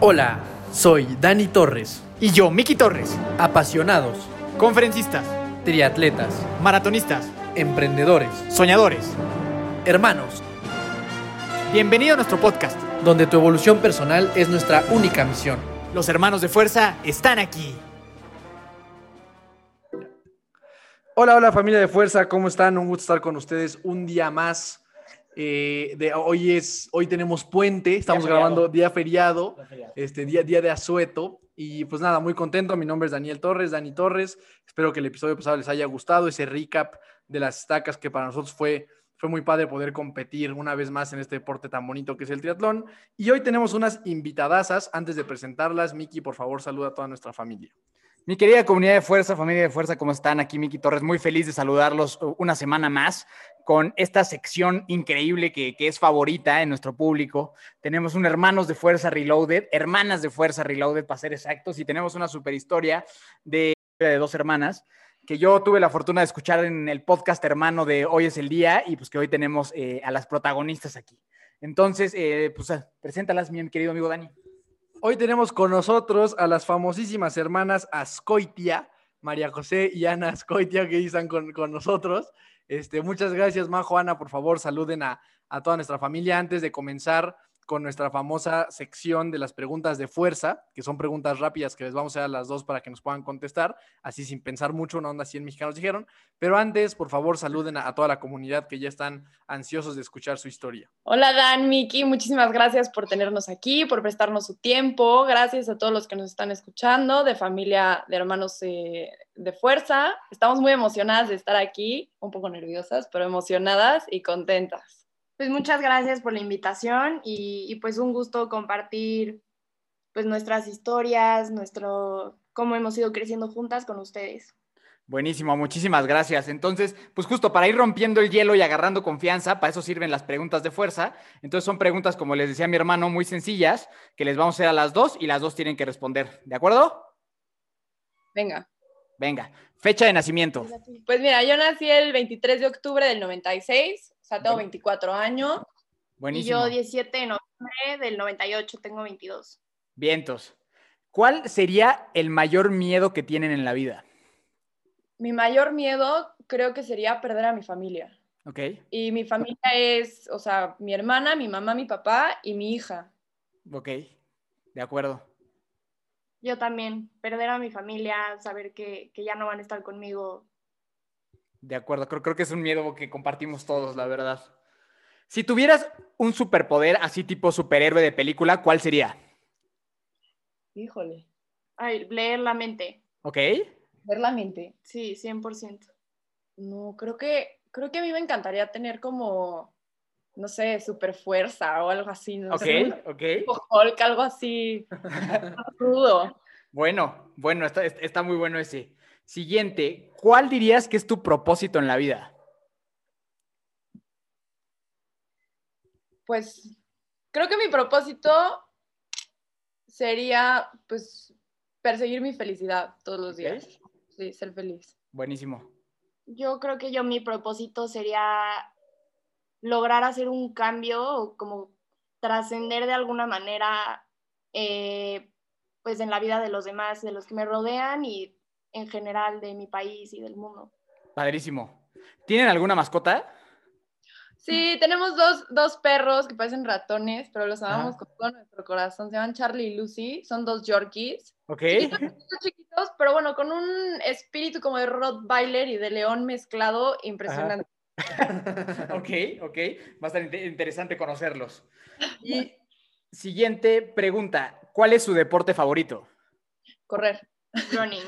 Hola, soy Dani Torres. Y yo, Miki Torres. Apasionados, Conferencistas, triatletas, maratonistas, emprendedores, soñadores. hermanos, Bienvenido a nuestro podcast. donde tu evolución personal es nuestra única misión. Los hermanos de fuerza están aquí. Hola, hola familia de Fuerza, ¿cómo están? Un gusto estar con ustedes un día más. Eh, de, hoy, es, hoy tenemos puente, estamos feriado. grabando día feriado, este día, día de asueto. Y pues nada, muy contento. Mi nombre es Daniel Torres, Dani Torres. Espero que el episodio pasado les haya gustado, ese recap de las estacas que para nosotros fue, fue muy padre poder competir una vez más en este deporte tan bonito que es el triatlón. Y hoy tenemos unas invitadasas. Antes de presentarlas, Miki, por favor, saluda a toda nuestra familia. Mi querida comunidad de fuerza, familia de fuerza, ¿cómo están? Aquí Miki Torres, muy feliz de saludarlos una semana más con esta sección increíble que, es favorita en nuestro público. Tenemos un Hermanos de Fuerza Reloaded, Hermanas de Fuerza Reloaded, para ser exactos, y tenemos una super historia de, dos hermanas que yo tuve la fortuna de escuchar en el podcast hermano de Hoy es el Día y pues que hoy tenemos eh, a las protagonistas aquí. Entonces, eh, pues ah, preséntalas, mi querido amigo Dani. Hoy tenemos con nosotros a las famosísimas hermanas Ascoitia, María José y Ana Ascoitia, que están con, con nosotros. Este, muchas gracias, Majo, Ana, por favor, saluden a, a toda nuestra familia antes de comenzar con nuestra famosa sección de las preguntas de fuerza, que son preguntas rápidas que les vamos a dar a las dos para que nos puedan contestar, así sin pensar mucho, una onda 100 mexicanos dijeron. Pero antes, por favor, saluden a, toda la comunidad que ya están ansiosos de escuchar su historia. Hola Dan, Miki, muchísimas gracias por tenernos aquí, por prestarnos su tiempo. Gracias a todos los que nos están escuchando, de familia, de hermanos eh, de fuerza. Estamos muy emocionadas de estar aquí, un poco nerviosas, pero emocionadas y contentas. Pues muchas gracias por la invitación y, y, pues un gusto compartir pues nuestras historias, nuestro cómo hemos ido creciendo juntas con ustedes. Buenísimo, muchísimas gracias. Entonces, pues justo para ir rompiendo el hielo y agarrando confianza, para eso sirven las preguntas de fuerza. Entonces son preguntas, como les decía mi hermano, muy sencillas, que les vamos a hacer a las dos y las dos tienen que responder. ¿De acuerdo? Venga. Venga, fecha de nacimiento. Pues mira, yo nací el 23 de octubre del 96, o sea, tengo 24 años. Buenísimo. Y yo 17 de noviembre del 98, tengo 22. Vientos. ¿Cuál sería el mayor miedo que tienen en la vida? Mi mayor miedo creo que sería perder a mi familia. Ok. Y mi familia es, o sea, mi hermana, mi mamá, mi papá y mi hija. Ok, de acuerdo. Yo también, perder a mi familia, saber que, que ya no van a estar conmigo. De acuerdo, creo, creo que es un miedo que compartimos todos, la verdad. Si tuvieras un superpoder así tipo superhéroe de película, ¿cuál sería? Híjole. Ay, leer la mente. Ok. Ver la mente. Sí, 100%. No, creo que, creo que a mí me encantaría tener como, no sé, super fuerza o algo así. No Ok, sé, ok. tipo Hulk, algo así. Rudo. Bueno, bueno, está, está muy bueno ese. Siguiente, ¿cuál dirías que es tu propósito en la vida? Pues creo que mi propósito sería, pues, perseguir mi felicidad todos los días. Sí, ser feliz. Buenísimo. Yo creo que yo mi propósito sería lograr hacer un cambio o como trascender de alguna manera eh, pues en la vida de los demás, de los que me rodean y en general de mi país y del mundo. Padrísimo. ¿Tienen alguna mascota? Sí, tenemos dos, dos perros que parecen ratones, pero los amamos con todo nuestro corazón. Se llaman Charlie y Lucy, son dos Yorkies. Ok. Chiquitos, chiquitos, chiquitos, pero bueno, con un espíritu como de Rottweiler y de león mezclado impresionante. ok, ok. Va a estar inte- interesante conocerlos. Y siguiente pregunta. ¿Cuál es su deporte favorito? Correr. Running.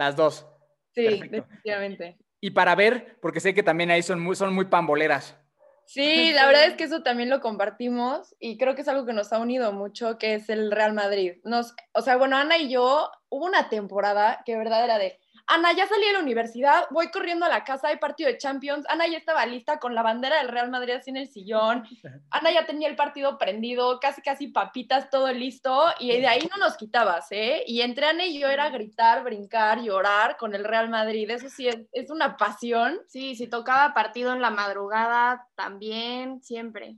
Las dos. Sí, Perfecto. definitivamente. Y para ver, porque sé que también ahí son muy, son muy pamboleras. Sí, la verdad es que eso también lo compartimos y creo que es algo que nos ha unido mucho, que es el Real Madrid. Nos, o sea, bueno, Ana y yo, hubo una temporada que de verdad era de, Ana, ya salí de la universidad, voy corriendo a la casa, hay partido de Champions, Ana ya estaba lista con la bandera del Real Madrid así en el sillón, Ana ya tenía el partido prendido, casi casi papitas, todo listo, y de ahí no nos quitabas, ¿eh? Y entre Ana y yo era gritar, brincar, llorar con el Real Madrid, eso sí es, es una pasión. Sí, si tocaba partido en la madrugada, también, siempre.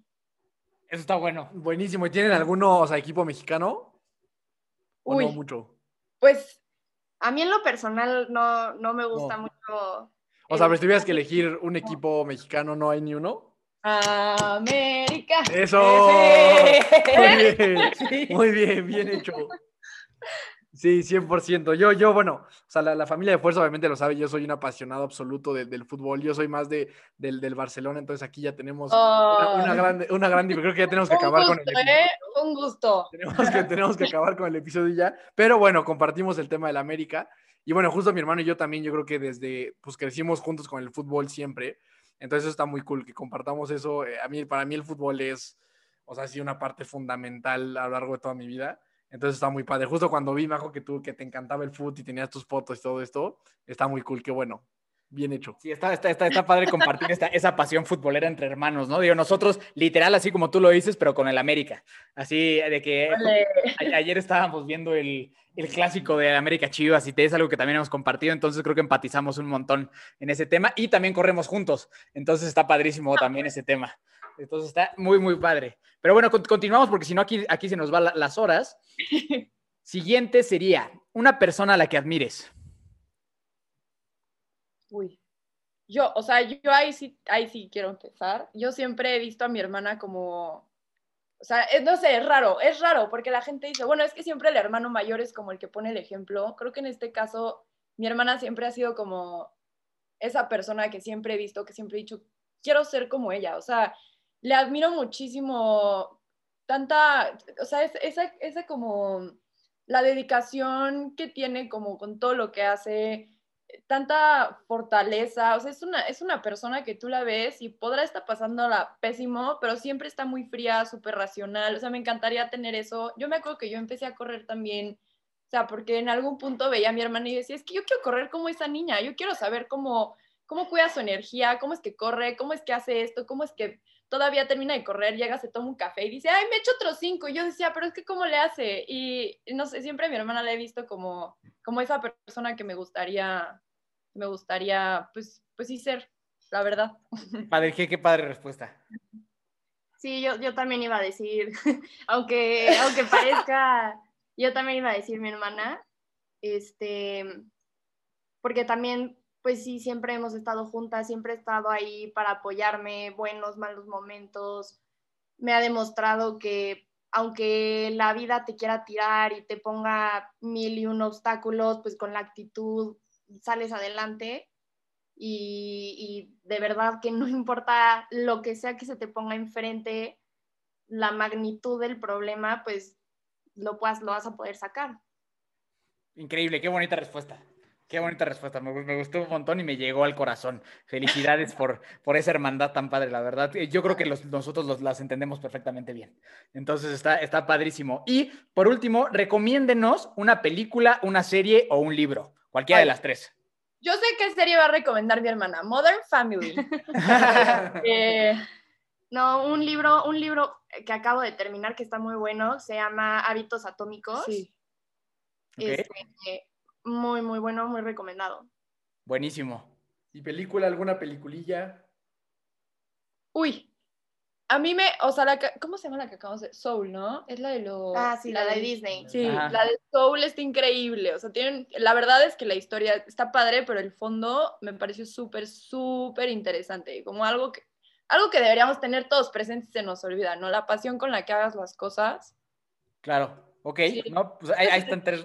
Eso está bueno. Buenísimo. ¿Y tienen alguno, o sea, equipo mexicano? ¿O no Uy. mucho? Pues, A mí en lo personal no, no me gusta No. mucho. O sea, pero si tuvieras que elegir un equipo mexicano, ¿no hay ni uno? América. ¡Eso! Sí. Muy bien, Sí. muy bien, bien hecho. Sí, 100%. Yo, yo, bueno, o sea, la, la familia de fuerza obviamente lo sabe, yo soy un apasionado absoluto de- del fútbol, yo soy más de, del, del Barcelona, entonces aquí ya tenemos una, una Oh. gran, una gran, creo que ya tenemos que acabar con el episodio. ¿eh? Un gusto. Tenemos que, tenemos que acabar con el episodio ya. Pero bueno, compartimos el tema del América. Y bueno, justo mi hermano y yo también, yo creo que desde, pues crecimos juntos con el fútbol siempre. Entonces eso está muy cool que compartamos eso. Eh, A mí, para mí el fútbol es, o sea, sí, una parte fundamental a lo largo de toda mi vida. Entonces está muy padre. Justo cuando vi, Majo, que tú, que te encantaba el fútbol y tenías tus fotos y todo esto, está muy cool. Qué bueno. Bien hecho. Sí, está, está, está, está padre compartir esta, esa pasión futbolera entre hermanos, ¿no? Digo, nosotros, literal, así como tú lo dices, pero con el América. Así de que a- ayer estábamos viendo el, el clásico de América Chivas y te es algo que también hemos compartido, entonces creo que empatizamos un montón en ese tema y también corremos juntos, entonces está padrísimo también ese tema. Entonces está muy, muy padre. Pero bueno, con- continuamos porque si no aquí, aquí se nos van la- las horas. Siguiente sería una persona a la que admires. Uy. Yo, o sea, yo ahí sí, ahí sí quiero empezar. Yo siempre he visto a mi hermana como, o sea, no sé, es raro, es raro, porque la gente dice, bueno, es que siempre el hermano mayor es como el que pone el ejemplo. Creo que en este caso, mi hermana siempre ha sido como esa persona que siempre he visto, que siempre he dicho, quiero ser como ella. O sea, le admiro muchísimo tanta, o sea, es- esa, esa como la dedicación que tiene como con todo lo que hace, tanta fortaleza, o sea, es una, es una persona que tú la ves y podrá estar pasándola pésimo, pero siempre está muy fría, súper racional, o sea, me encantaría tener eso. Yo me acuerdo que yo empecé a correr también, o sea, porque en algún punto veía a mi hermana y decía, es que yo quiero correr como esa niña, yo quiero saber cómo, cómo cuida su energía, cómo es que corre, cómo es que hace esto, cómo es que todavía termina de correr, llega, se toma un café y dice, ay, me echo otros cinco. Y yo decía, pero es que ¿cómo le hace? Y y no sé, siempre a mi hermana la he visto como, como esa persona que me gustaría, me gustaría, pues, pues sí ser, la verdad. Padre, qué, qué padre respuesta. Sí, yo, yo también iba a decir, aunque, aunque parezca, yo también iba a decir mi hermana, este, porque también, pues sí, siempre hemos estado juntas, siempre he estado ahí para apoyarme, buenos, malos momentos. Me ha demostrado que aunque la vida te quiera tirar y te ponga mil y un obstáculos, pues con la actitud sales adelante y, de verdad que no importa lo que sea que se te ponga enfrente, la magnitud del problema, pues lo, puedas, lo vas a poder sacar. Increíble, qué bonita respuesta. Qué bonita respuesta, me, gu- me gustó un montón y me llegó al corazón. Felicidades por, por esa hermandad tan padre, la verdad. Eh, Yo creo que los- nosotros los- las entendemos perfectamente bien. Entonces está, está padrísimo. Y por último, recomiéndenos una película, una serie o un libro, cualquiera de las tres. Yo sé qué serie va a recomendar mi hermana, Modern Family. Eh, No, un libro, un libro que acabo de terminar que está muy bueno, se llama Hábitos Atómicos. sí. Ok, Este, muy, muy bueno, muy recomendado. Buenísimo. ¿Y película, alguna peliculilla? Uy, a mí me, o sea, la que- ¿cómo se llama la que acabamos de? Soul, ¿no? Es la de los... Ah, sí, la de Disney. Sí, Ajá. la de Soul está increíble. O sea, tienen, la verdad es que la historia está padre, pero el fondo me pareció súper, súper interesante. Como algo que, algo que deberíamos tener todos presentes y se nos olvida, ¿no? La pasión con la que hagas las cosas. Claro, ok. Sí. No, pues ahí, ahí están tres,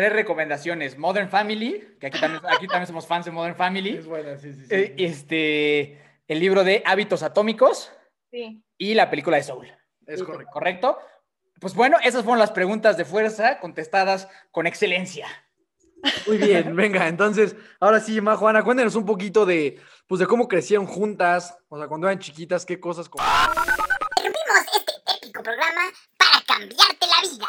tres recomendaciones. Modern Family, que aquí también, aquí también somos fans de Modern Family. Es buena, sí, sí, sí. Eh, este, el libro de Hábitos Atómicos Sí. y la película de Soul. es correcto. ¿Correcto? Pues bueno, esas fueron las preguntas de fuerza contestadas con excelencia. Muy bien, venga, entonces, ahora sí, Ma Juana, cuéntenos un poquito de, pues, de cómo crecieron juntas, o sea, cuando eran chiquitas, qué cosas... co- Interrumpimos este épico programa para cambiarte la vida.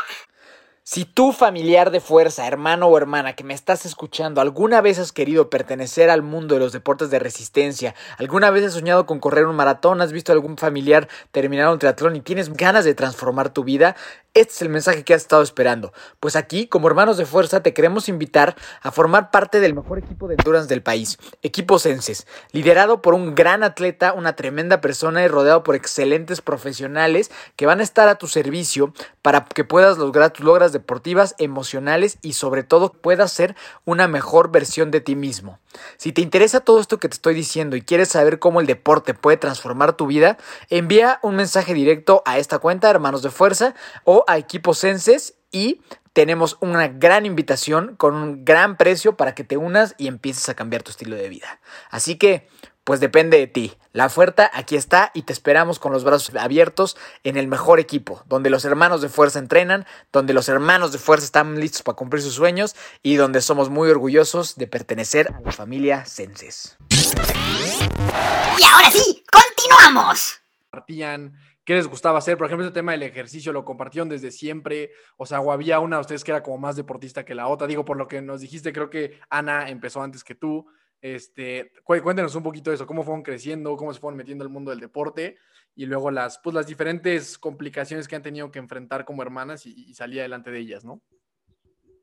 Si tú, familiar de fuerza, hermano o hermana que me estás escuchando, alguna vez has querido pertenecer al mundo de los deportes de resistencia, alguna vez has soñado con correr un maratón, has visto a algún familiar terminar un triatlón y tienes ganas de transformar tu vida, este es el mensaje que has estado esperando. Pues aquí, como hermanos de fuerza, te queremos invitar a formar parte del mejor equipo de endurance del país, Equipo Senses, liderado por un gran atleta, una tremenda persona y rodeado por excelentes profesionales que van a estar a tu servicio para que puedas lograr tus logras deportivas, emocionales y sobre todo puedas ser una mejor versión de ti mismo. Si te interesa todo esto que te estoy diciendo y quieres saber cómo el deporte puede transformar tu vida, envía un mensaje directo a esta cuenta, Hermanos de Fuerza, o a Equipo Senses y tenemos una gran invitación con un gran precio para que te unas y empieces a cambiar tu estilo de vida. Así que, pues depende de ti. La oferta aquí está y te esperamos con los brazos abiertos en el mejor equipo, donde los hermanos de fuerza entrenan, donde los hermanos de fuerza están listos para cumplir sus sueños y donde somos muy orgullosos de pertenecer a la familia Senses. Y ahora sí, continuamos. compartían, qué les gustaba hacer. Por ejemplo, ese tema del ejercicio lo compartieron desde siempre. O sea, o había una de ustedes que era como más deportista que la otra. Digo, por lo que nos dijiste, creo que Ana empezó antes que tú. Este, cué- cuéntenos un poquito de eso, cómo fueron creciendo, cómo se fueron metiendo al mundo del deporte y luego las, pues, las diferentes complicaciones que han tenido que enfrentar como hermanas y, salir adelante de ellas, ¿no?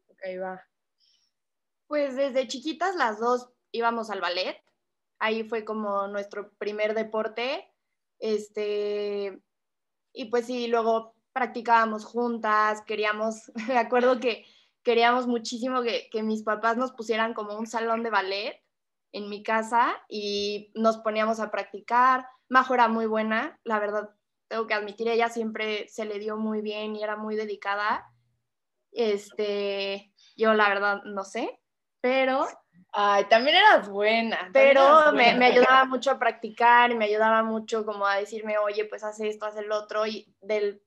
Ok, va. Pues desde chiquitas las dos íbamos al ballet. Ahí fue como nuestro primer deporte. Este, y pues sí, luego practicábamos juntas, queríamos, me acuerdo que queríamos muchísimo que mis papás nos pusieran como un salón de ballet en mi casa y nos poníamos a practicar. Majo era muy buena, la verdad, tengo que admitir, ella siempre se le dio muy bien y era muy dedicada. Este, yo la verdad no sé, pero Ay, también eras buena. pero eras me, buena. me ayudaba mucho a practicar y me ayudaba mucho como a decirme, oye, pues haz esto, haz el otro. Y del,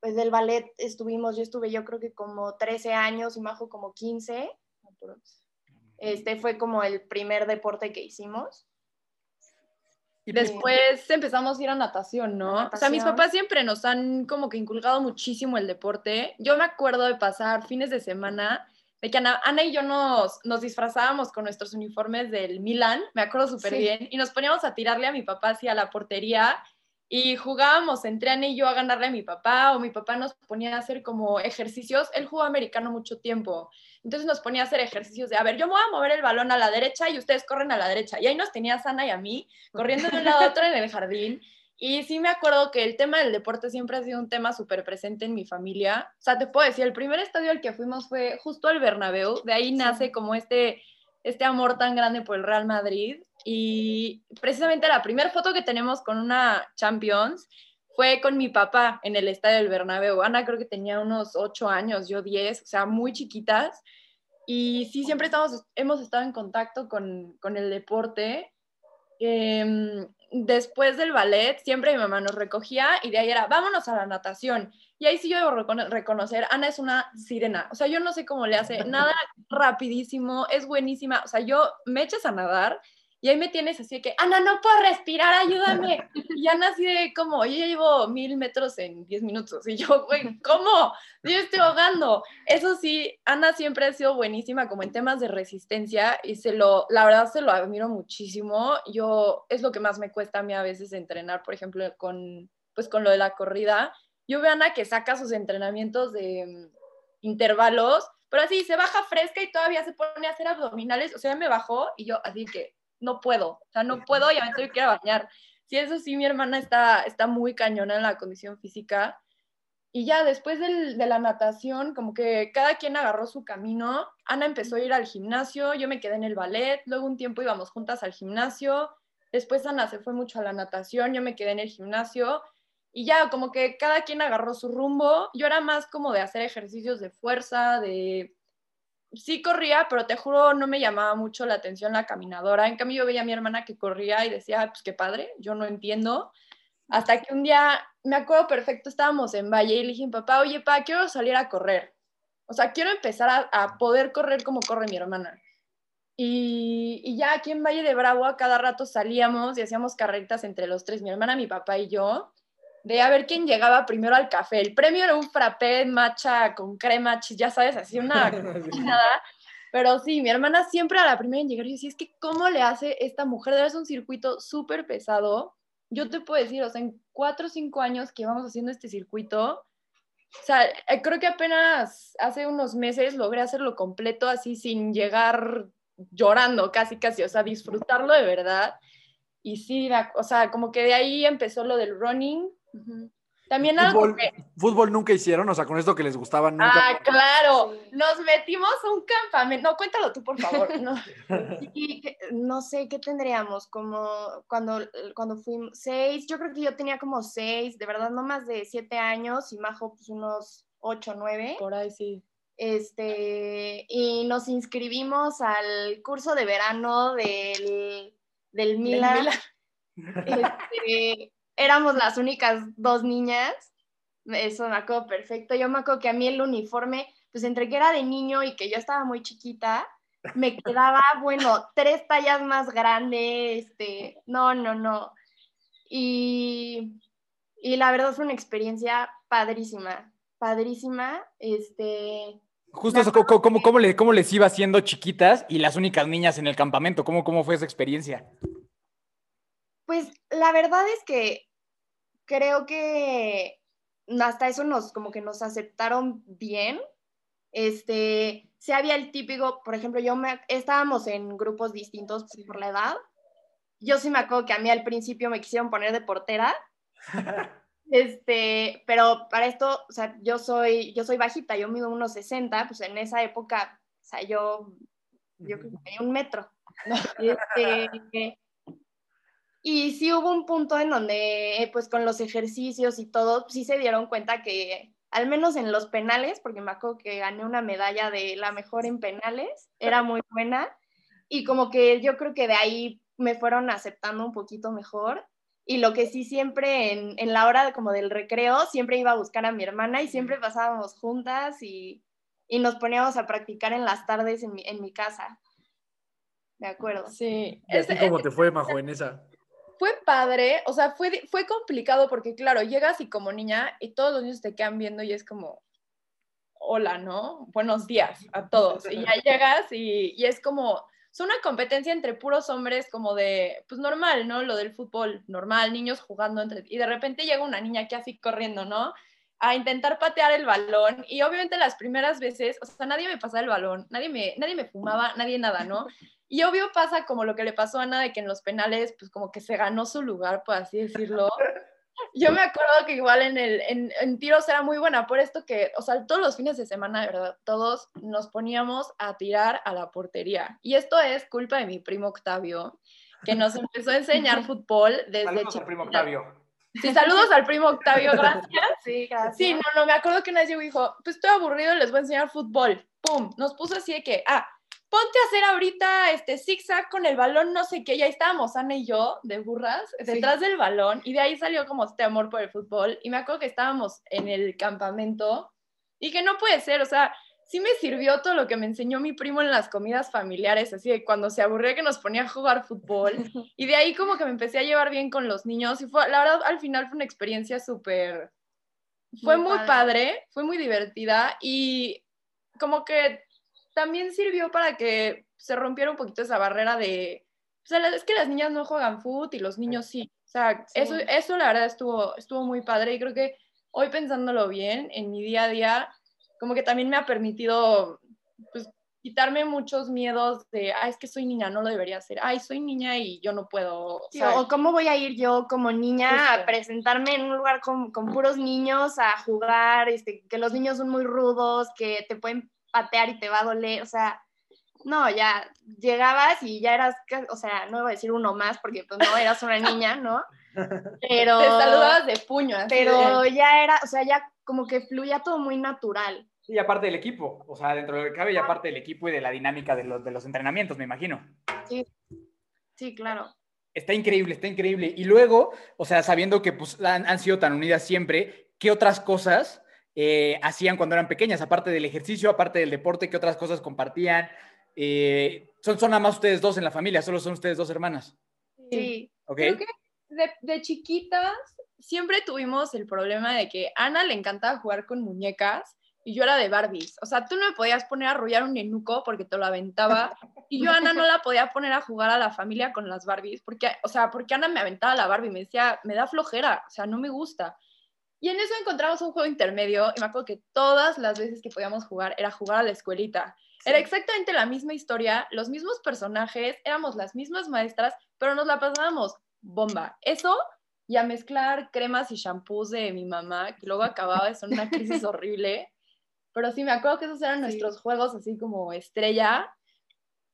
pues del ballet estuvimos, yo estuve yo creo que como 13 años y Majo como 15. Este fue como el primer deporte que hicimos. Y pues, Después empezamos a ir a natación, ¿no? A O sea, mis natación. papás siempre nos han como que inculcado muchísimo el deporte. Yo me acuerdo de pasar fines de semana, de que Ana, Ana y yo nos, nos disfrazábamos con nuestros uniformes del Milan, me acuerdo súper Sí. bien, y nos poníamos a tirarle a mi papá hacia la portería y jugábamos entre Ana y yo a ganarle a mi papá, o mi papá nos ponía a hacer como ejercicios. Él jugó americano mucho tiempo, entonces nos ponía a hacer ejercicios de, a ver, yo me voy a mover el balón a la derecha y ustedes corren a la derecha. Y ahí nos tenía Sana y a mí corriendo de un lado a otro en el jardín. Y sí me acuerdo que el tema del deporte siempre ha sido un tema súper presente en mi familia. O sea, te puedo decir, el primer estadio al que fuimos fue justo al Bernabéu. De ahí nace como este, este amor tan grande por el Real Madrid. Y precisamente la primera foto que tenemos con una Champions fue con mi papá en el estadio del Bernabéu. Ana creo que tenía unos 8 años, yo 10, o sea, muy chiquitas. Y sí, siempre estamos, hemos estado en contacto con, con el deporte. Em, después del ballet, siempre mi mamá nos recogía y de ahí era, vámonos a la natación. Y ahí sí yo debo recono- reconocer, Ana es una sirena. O sea, yo no sé cómo le hace, nada rapidísimo, es buenísima. O sea, yo me echas a nadar y ahí me tienes así de que, Ana, no puedo respirar, ayúdame. Y Ana así de como, yo ya llevo mil metros en 10 minutos. Y yo, güey, ¿cómo? Yo estoy ahogando. Eso sí, Ana siempre ha sido buenísima como en temas de resistencia y se lo, la verdad se lo admiro muchísimo. Yo, es lo que más me cuesta a mí a veces entrenar, por ejemplo, con, pues con lo de la corrida. Yo veo a Ana que saca sus entrenamientos de mm, intervalos, pero así se baja fresca y todavía se pone a hacer abdominales. O sea, me bajó y yo así que no puedo, o sea, no puedo, ya me tengo que ir a bañar. Sí, eso sí, mi hermana está, está muy cañona en la condición física. Y ya después del- de la natación, como que cada quien agarró su camino. Ana empezó a ir al gimnasio, yo me quedé en el ballet, luego un tiempo íbamos juntas al gimnasio, después Ana se fue mucho a la natación, yo me quedé en el gimnasio y ya como que cada quien agarró su rumbo. Yo era más como de hacer ejercicios de fuerza, de... Sí corría, pero te juro no me llamaba mucho la atención la caminadora. En cambio yo veía a mi hermana que corría y decía, "Ah, pues qué padre, yo no entiendo. Hasta que un día, me acuerdo perfecto, estábamos en Valle y le dije papá, oye, pa, quiero salir a correr. O sea, quiero empezar a, poder correr como corre mi hermana. Y, y ya aquí en Valle de Bravo a cada rato salíamos y hacíamos carreritas entre los tres, mi hermana, mi papá y yo, de a ver quién llegaba primero al café. El premio era un frappé matcha con crema, ya sabes, así una nada. Pero sí, mi hermana siempre a la primera en llegar, yo decía, es que ¿cómo le hace esta mujer? Debe ser un circuito súper pesado. Yo te puedo decir, o sea, en cuatro o cinco años que vamos haciendo este circuito, o sea, eh, creo que apenas hace unos meses logré hacerlo completo así sin llegar llorando casi, casi, o sea, disfrutarlo de verdad. Y sí, o sea, como que de ahí empezó lo del running. También algo Fútbol, que... fútbol nunca hicieron, o sea, con esto que les gustaba nunca. Ah, claro. Nos metimos a un campamento. No, cuéntalo tú, por favor. No. Y no sé qué tendríamos, como cuando, cuando fuimos seis, yo creo que yo tenía como seis, de verdad no más de siete años y Majo pues unos ocho, nueve. Por ahí sí. Este, y nos inscribimos al curso de verano del, del Milan. Milan. Este, éramos las únicas dos niñas, eso me acuerdo perfecto. Yo me acuerdo que a mí el uniforme, pues entre que era de niño y que yo estaba muy chiquita, me quedaba, bueno, tres tallas más grande, este, no, no, no. Y, y la verdad fue una experiencia padrísima, padrísima, este, Justo eso, ¿cómo, cómo, cómo le- cómo les iba siendo chiquitas y las únicas niñas en el campamento? ¿Cómo, cómo fue esa experiencia? Pues la verdad es que creo que hasta eso nos como que nos aceptaron bien. Este, sí había el típico, por ejemplo, yo me estábamos en grupos distintos por la edad. Yo sí me acuerdo que a mí al principio me quisieron poner de portera. Este, pero para esto, o sea, yo soy, yo soy bajita, yo mido unos 60, pues en esa época, o sea, yo, yo tenía un metro. Este, y sí hubo un punto en donde, pues con los ejercicios y todo, sí se dieron cuenta que, al menos en los penales, porque me acuerdo que gané una medalla de la mejor en penales, era muy buena, y como que yo creo que de ahí me fueron aceptando un poquito mejor. Y lo que sí siempre en, en la hora como del recreo, siempre iba a buscar a mi hermana y siempre pasábamos juntas y, y nos poníamos a practicar en las tardes en mi, en mi casa. De acuerdo. Sí. ¿Y a ti Es- cómo te fue, Majo, en esa? Fue padre, o sea, fue, fue complicado porque, claro, llegas y como niña y todos los niños te quedan viendo y es como, hola, ¿no? Buenos días a todos. Y ya llegas y, y es como, es una competencia entre puros hombres como de, pues normal, ¿no? Lo del fútbol, normal, niños jugando entre... Y de repente llega una niña aquí así corriendo, ¿no? A intentar patear el balón y obviamente las primeras veces, o sea, nadie me pasaba el balón, nadie me, nadie me fumaba, nadie nada, ¿no? Y obvio pasa como lo que le pasó a Ana, de que en los penales, pues como que se ganó su lugar, por así decirlo. Yo me acuerdo que igual en, el, en, en tiros era muy buena, por esto que, o sea, todos los fines de semana, de verdad, todos nos poníamos a tirar a la portería. Y esto es culpa de mi primo Octavio, que nos empezó a enseñar fútbol desde Saludos al primo. Octavio. Sí, saludos al primo Octavio, gracias. Sí, gracias. Sí, no, no, me acuerdo que una vez llegó y dijo, pues estoy aburrido, les voy a enseñar fútbol. Pum, nos puso así de que, ah, ponte a hacer ahorita este zigzag con el balón, no sé qué, y ahí estábamos Ana y yo, de burras, detrás del balón, y de ahí salió como este amor por el fútbol, y me acuerdo que estábamos en el campamento, y que no puede ser, o sea, sí me sirvió todo lo que me enseñó mi primo en las comidas familiares, así de cuando se aburría que nos ponía a jugar fútbol, y de ahí como que me empecé a llevar bien con los niños, y fue, la verdad, al final fue una experiencia súper fue Muy muy padre. padre. fue muy divertida y como que también sirvió para que se rompiera un poquito esa barrera de, o sea, es que las niñas no juegan fútbol y los niños sí. O sea, Sí. eso, eso la verdad estuvo, estuvo muy padre y creo que hoy pensándolo bien, en mi día a día, como que también me ha permitido, pues, quitarme muchos miedos de, ah, es que soy niña, no lo debería hacer, ay, soy niña y yo no puedo. Sí, o cómo voy a ir yo como niña Justo. a presentarme en un lugar con, con puros niños a jugar, este, que los niños son muy rudos, que te pueden patear y te va a doler, o sea, no, ya llegabas y ya eras, o sea, no iba a decir uno más porque pues no eras una niña, ¿no? Pero, te saludabas de puño. así de- pero ya era, o sea, ya como que fluía todo muy natural. Y aparte del equipo, o sea, dentro de lo que cabe y aparte del equipo y de la dinámica de los, de los entrenamientos, me imagino. Sí, claro. Está increíble, está increíble. Y luego, o sea, sabiendo que pues, han, han sido tan unidas siempre, ¿qué otras cosas eh, hacían cuando eran pequeñas? Aparte del ejercicio, aparte del deporte, ¿qué otras cosas compartían? Eh, son, son nada más ustedes dos en la familia, solo son ustedes dos hermanas. Sí. ¿Ok? Creo que de, de chiquitas siempre tuvimos el problema de que a Ana le encantaba jugar con muñecas y yo era de Barbies. O sea, tú no me podías poner a arrullar un nenuco porque te lo aventaba y yo a Ana no la podía poner a jugar a la familia con las Barbies porque, o sea, porque Ana me aventaba la Barbie y me decía, me da flojera, o sea, no me gusta. Y en eso encontramos un juego intermedio y me acuerdo que todas las veces que podíamos jugar era jugar a la escuelita. Era exactamente la misma historia, los mismos personajes, éramos las mismas maestras, pero nos la pasábamos bomba. Eso y a mezclar cremas y shampoos de mi mamá, que luego acababa de ser una crisis horrible. Pero sí, me acuerdo que esos eran nuestros juegos así como estrella.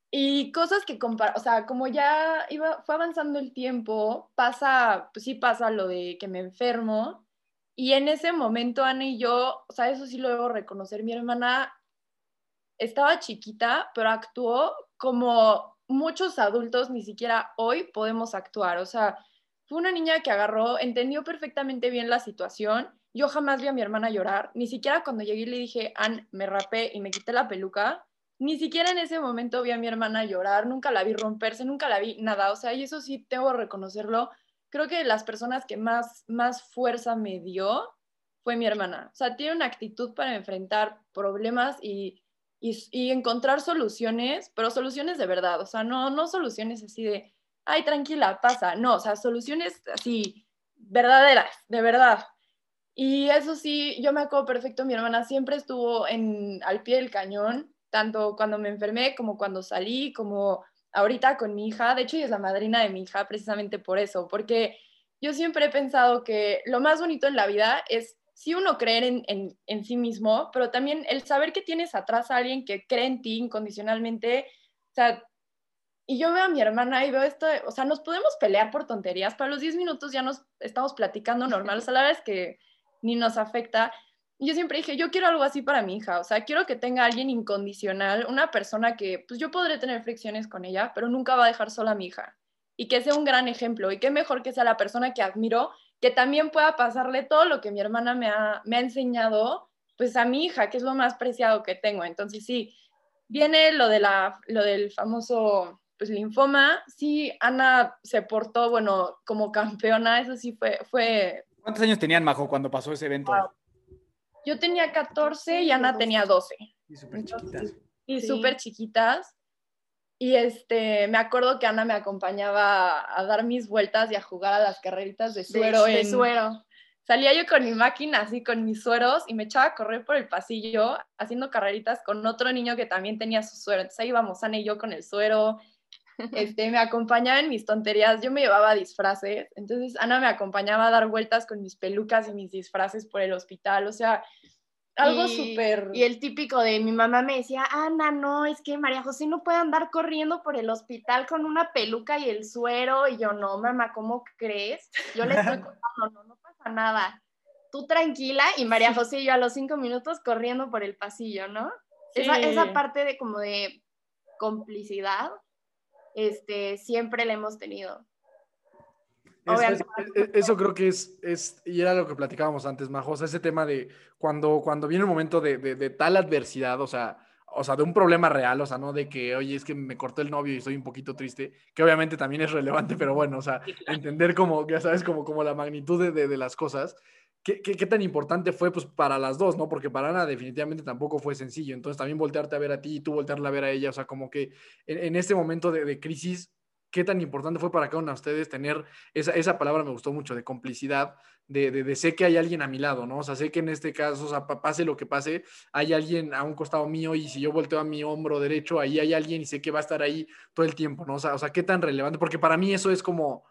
Y cosas que o sea, como ya iba, fue avanzando el tiempo, pasa, pues sí pasa lo de que me enfermo. Y en ese momento, Ana y yo, o sea, eso sí lo debo reconocer, mi hermana estaba chiquita, pero actuó como muchos adultos ni siquiera hoy podemos actuar. O sea, fue una niña que agarró, entendió perfectamente bien la situación. Yo jamás vi a mi hermana llorar, ni siquiera cuando llegué y le dije, Ann, me rapé y me quité la peluca, ni siquiera en ese momento vi a mi hermana llorar, nunca la vi romperse, nunca la vi nada. O sea, y eso sí tengo que reconocerlo. Creo que las personas que más, más fuerza me dio fue mi hermana. O sea, tiene una actitud para enfrentar problemas y y, encontrar soluciones, pero soluciones de verdad, o sea, no, no soluciones así de, ay, tranquila, pasa, no, o sea, soluciones así verdaderas, de verdad. Y eso sí, yo me acuerdo perfecto, mi hermana siempre estuvo en, al pie del cañón, tanto cuando me enfermé como cuando salí, como ahorita con mi hija. De hecho, ella es la madrina de mi hija precisamente por eso, porque yo siempre he pensado que lo más bonito en la vida es sí uno creer en, en, sí mismo, pero también el saber que tienes atrás a alguien que cree en ti incondicionalmente, o sea, y yo veo a mi hermana y veo esto, o sea, nos podemos pelear por tonterías, para los 10 minutos ya nos estamos platicando normal, o sea, la verdad es que ni nos afecta. Y yo siempre dije, yo quiero algo así para mi hija, o sea, quiero que tenga alguien incondicional, una persona que, pues yo podré tener fricciones con ella, pero nunca va a dejar sola a mi hija. Y que sea un gran ejemplo, y qué mejor que sea la persona que admiro que también pueda pasarle todo lo que mi hermana me ha, me ha enseñado, pues a mi hija, que es lo más preciado que tengo. Entonces, sí, viene lo, de la, lo del famoso pues, linfoma. Sí, Ana se portó, bueno, como campeona, eso sí fue... fue... ¿Cuántos años tenían, Majo, cuando pasó ese evento? Yo tenía 14 y Ana tenía 12. Y súper chiquitas. Y súper chiquitas. Y este, me acuerdo que Ana me acompañaba a dar mis vueltas y a jugar a las carreritas de suero. De, suero. Salía yo con mi máquina, así con mis sueros, y me echaba a correr por el pasillo haciendo carreritas con otro niño que también tenía su suero. Entonces ahí íbamos Ana y yo con el suero. Este, me acompañaba en mis tonterías, yo me llevaba disfraces, entonces Ana me acompañaba a dar vueltas con mis pelucas y mis disfraces por el hospital, o sea, algo súper... Y el típico de mi mamá me decía, Ana, no, es que María José no puede andar corriendo por el hospital con una peluca y el suero. Y yo, no, mamá, ¿cómo crees? Yo le estoy contando, no, no pasa nada. Tú tranquila y María José y yo a los cinco minutos corriendo por el pasillo, ¿no? Esa, esa parte de como de complicidad, este, siempre la hemos tenido. Eso creo que es, es, y era lo que platicábamos antes, Majo, o sea, ese tema de cuando, cuando viene un momento de, de, tal adversidad, o sea, o sea, de un problema real, o sea, no de que, oye, es que me cortó el novio y estoy un poquito triste, que obviamente también es relevante, pero bueno, o sea, entender como, ya sabes, como, como la magnitud de, de las cosas. ¿Qué, ¿Qué, qué, tan importante fue pues para las dos, ¿no? Porque para Ana definitivamente tampoco fue sencillo. Entonces también voltearte a ver a ti y tú voltearla a ver a ella, o sea, como que en, en este momento de, de crisis qué tan importante fue para cada uno de ustedes tener esa, esa palabra, me gustó mucho, de complicidad, de, de, de, sé que hay alguien a mi lado, ¿no? O sea, sé que en este caso, o sea, pase lo que pase, hay alguien a un costado mío y si yo volteo a mi hombro derecho, ahí hay alguien y sé que va a estar ahí todo el tiempo, ¿no? O sea, o sea qué tan relevante, porque para mí eso es como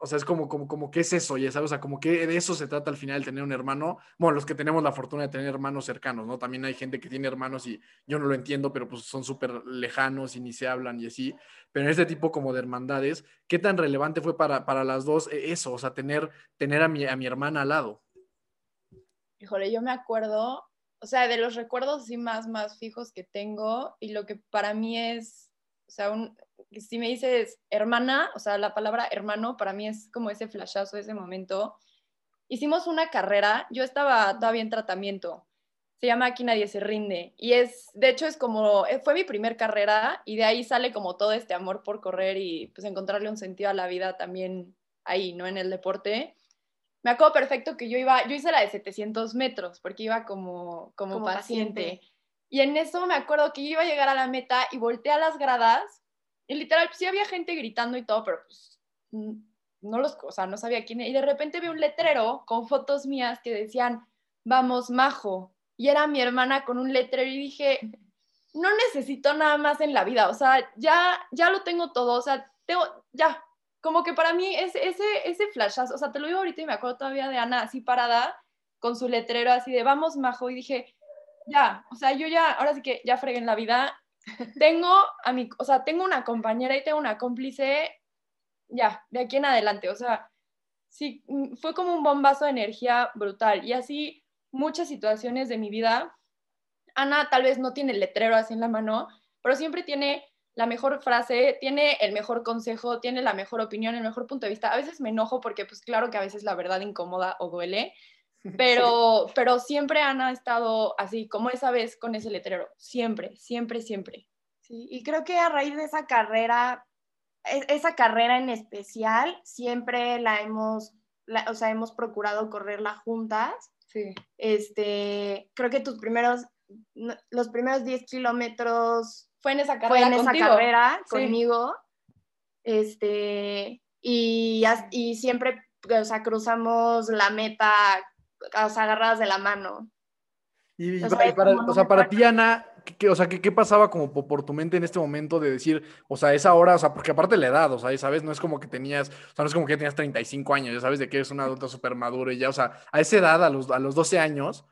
o sea, es como, como, como, ¿qué es eso? Ya sabes, o sea, como que de eso se trata al final, tener un hermano. Bueno, los que tenemos la fortuna de tener hermanos cercanos, ¿no? También hay gente que tiene hermanos y yo no lo entiendo, pero pues son súper lejanos y ni se hablan y así. Pero en este tipo como de hermandades, ¿qué tan relevante fue para, para las dos eh, eso? O sea, tener, tener a, mi, a mi hermana al lado. Híjole, yo me acuerdo, o sea, de los recuerdos así más, más fijos que tengo y lo que para mí es, o sea, un, si me dices hermana, o sea, la palabra hermano para mí es como ese flashazo, ese momento. Hicimos una carrera, yo estaba todavía en tratamiento, se llama Aquí Nadie se rinde, y es, de hecho es como, eh, fue mi primer carrera y de ahí sale como todo este amor por correr y pues encontrarle un sentido a la vida también ahí, ¿no? En el deporte. Me acuerdo perfecto que yo iba, yo hice la de 700 metros porque iba como, como, paciente. Y en eso me acuerdo que iba a llegar a la meta y volteé a las gradas y literal, pues, sí había gente gritando y todo, pero pues no los, o sea, no sabía quién. Y de repente vi un letrero con fotos mías que decían, vamos, majo. Y era mi hermana con un letrero y dije, no necesito nada más en la vida, o sea, ya, ya lo tengo todo, o sea, tengo, ya, como que para mí es, ese, ese flashazo, o sea, te lo digo ahorita y me acuerdo todavía de Ana así parada con su letrero así de vamos, majo, y dije, ya, o sea, yo ya, ahora sí que ya fregué en la vida, tengo a mi, o sea, tengo una compañera y tengo una cómplice, ya, de aquí en adelante, o sea, sí, mm, fue como un bombazo de energía brutal y así muchas situaciones de mi vida. Ana tal vez no tiene el letrero así en la mano, pero siempre tiene la mejor frase, tiene el mejor consejo, tiene la mejor opinión, el mejor punto de vista. A veces me enojo porque pues claro que a veces la verdad incomoda o duele, pero, pero siempre Ana ha estado así, como esa vez con ese letrero, siempre, siempre, siempre. Sí, y creo que a raíz de esa carrera, e- esa carrera en especial, siempre la hemos, la- o sea, hemos procurado correrla juntas. Sí. Este, creo que tus primeros, los primeros 10 kilómetros Fue en esa carrera fue en esa contigo. carrera Sí. conmigo. Este, y, y siempre, o sea, cruzamos la meta, o sea, agarradas de la mano. Y, O sea, y para, o sea, ti, Ana, ¿qué, o sea, ¿qué, qué pasaba como po- por, tu mente en este momento de decir, o sea, esa hora, o sea, porque aparte la edad, o sea, ¿sabes? No es como que tenías, o sea, no es como que tenías 35 años, ya sabes de que eres un adulto súper maduro y ya, o sea, a esa edad, a los, a los 12 años,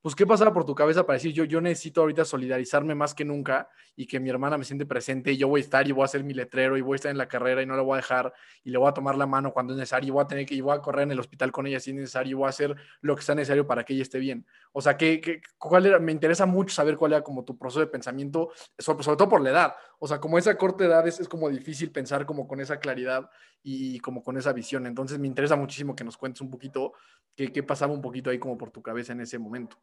pues, ¿qué pasaba por tu cabeza para decir, yo, yo necesito ahorita solidarizarme más que nunca y que mi hermana me siente presente y yo voy a estar y voy a hacer mi letrero y voy a estar en la carrera y no la voy a dejar y le voy a tomar la mano cuando es necesario y voy a tener que, y voy a correr en el hospital con ella si es necesario y voy a hacer lo que sea necesario para que ella esté bien? O sea, ¿qué, qué- cuál era? Me interesa mucho saber cuál era como tu proceso de pensamiento, sobre, sobre todo por la edad. O sea, como esa corta edad es, es como difícil pensar como con esa claridad y como con esa visión. Entonces me interesa muchísimo que nos cuentes un poquito qué, qué pasaba un poquito ahí como por tu cabeza en ese momento.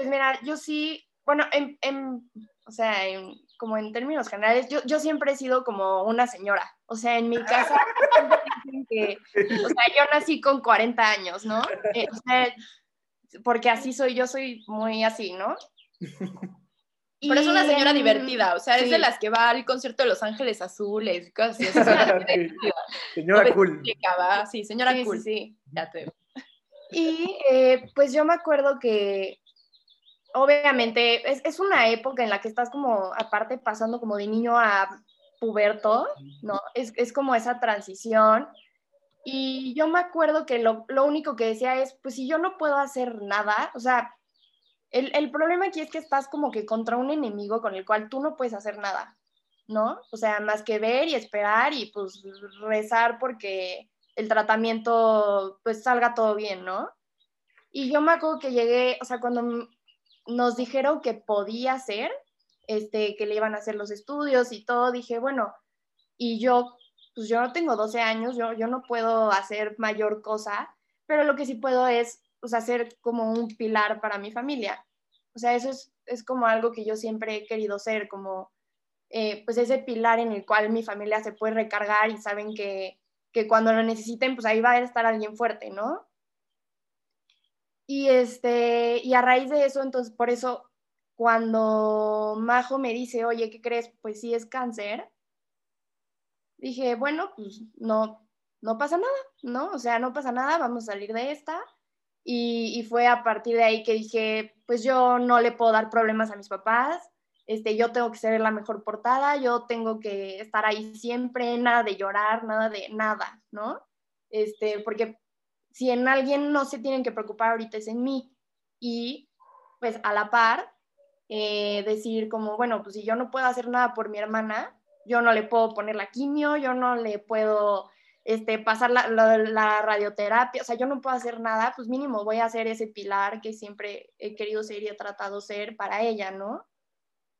Pues mira, yo sí, bueno, en, en- o sea, en- como en términos generales, yo, yo siempre he sido como una señora. O sea, en mi casa, siempre dicen que, o sea, yo nací con 40 años, ¿no? Eh, o sea, porque así soy, yo soy muy así, ¿no? Pero es una señora divertida, o sea, es de las que va al concierto de Los Ángeles Azules y cosas así. Es una señora No cool. Sí, señora Sí, cool. sí, sí. Ya te Y eh, pues yo me acuerdo que obviamente es, es una época en la que estás como, aparte, pasando como de niño a puberto, ¿no? Es, es como esa transición. Y yo me acuerdo que lo, lo único que decía es, pues si yo no puedo hacer nada, o sea, el, el problema aquí es que estás como que contra un enemigo con el cual tú no puedes hacer nada, ¿no? O sea, más que ver y esperar y pues rezar porque el tratamiento pues salga todo bien, ¿no? Y yo me acuerdo que llegué, o sea, cuando nos dijeron que podía ser, este, que le iban a hacer los estudios y todo, dije, bueno, y yo, pues yo no tengo 12 años, yo, yo no puedo hacer mayor cosa, pero lo que sí puedo es, pues, hacer como un pilar para mi familia. O sea, eso es, es como algo que yo siempre he querido ser, como, eh, pues ese pilar en el cual mi familia se puede recargar y saben que, que cuando lo necesiten, pues ahí va a estar alguien fuerte, ¿no? Y, este, y a raíz de eso, entonces, por eso, cuando Majo me dice, oye, ¿qué crees? Pues sí es cáncer, dije, bueno, pues no, no pasa nada, ¿no? O sea, no pasa nada, vamos a salir de esta. Y, fue a partir de ahí que dije, pues yo no le puedo dar problemas a mis papás, este, yo tengo que ser la mejor portada, yo tengo que estar ahí siempre, nada de llorar, nada de nada, ¿no? Este, porque si en alguien no se tienen que preocupar ahorita es en mí. Y pues a la par, eh, decir como, bueno, pues si yo no puedo hacer nada por mi hermana, yo no le puedo poner la quimio, yo no le puedo este, pasar la, radioterapia, o sea, yo no puedo hacer nada, pues mínimo voy a hacer ese pilar que siempre he querido ser y he tratado ser para ella, ¿no?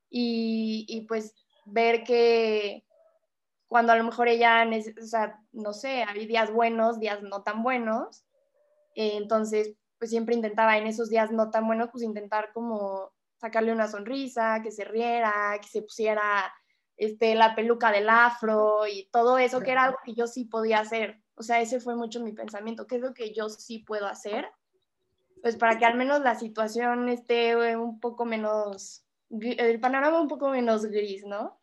Y, y pues ver que cuando a lo mejor ella, o sea, no sé, había días buenos, días no tan buenos, eh, entonces pues siempre intentaba en esos días no tan buenos, pues intentar como sacarle una sonrisa, que se riera, que se pusiera este, la peluca del afro y todo eso, que era algo que yo sí podía hacer. O sea, ese fue mucho mi pensamiento, ¿qué es lo que yo sí puedo hacer? Pues para que al menos la situación esté eh, un poco menos, el panorama un poco menos gris, ¿no?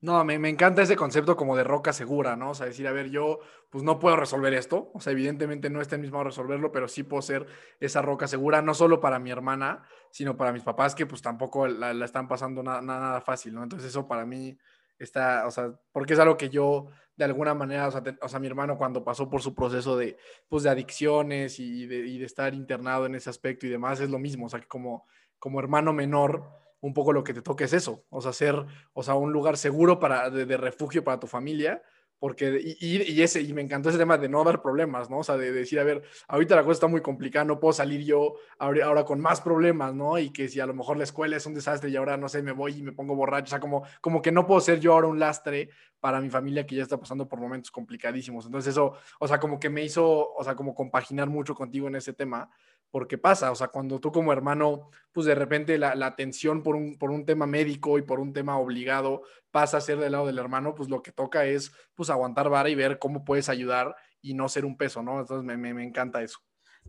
No, me, me encanta ese concepto como de roca segura, ¿no? O sea, decir, a ver, yo pues no puedo resolver esto, o sea, evidentemente no está en mis manos resolverlo, pero sí puedo ser esa roca segura, no solo para mi hermana, sino para mis papás que pues tampoco la, la están pasando nada, nada fácil, ¿no? Entonces eso para mí está, o sea, porque es algo que yo de alguna manera, o sea, mi hermano cuando pasó por su proceso de, pues, de adicciones y de, de estar internado en ese aspecto y demás, es lo mismo, o sea, que como, como hermano menor, un poco lo que te toca es eso, o sea, ser, o sea, un lugar seguro para, de, de refugio para tu familia, porque, y, ese, y me encantó ese tema de no dar problemas, ¿no? O sea, de, decir, a ver, ahorita la cosa está muy complicada, no puedo salir yo ahora, ahora con más problemas, ¿no? Y que si a lo mejor la escuela es un desastre y ahora, no sé, me voy y me pongo borracho, o sea, como, como que no puedo ser yo ahora un lastre para mi familia que ya está pasando por momentos complicadísimos. Entonces eso, o sea, como que me hizo, o sea, como compaginar mucho contigo en ese tema, porque pasa, o sea, cuando tú como hermano, pues de repente la, la atención por un, por un tema médico y por un tema obligado pasa a ser del lado del hermano, pues lo que toca es, pues aguantar vara y ver cómo puedes ayudar y no ser un peso, ¿no? Entonces me, me, me encanta eso.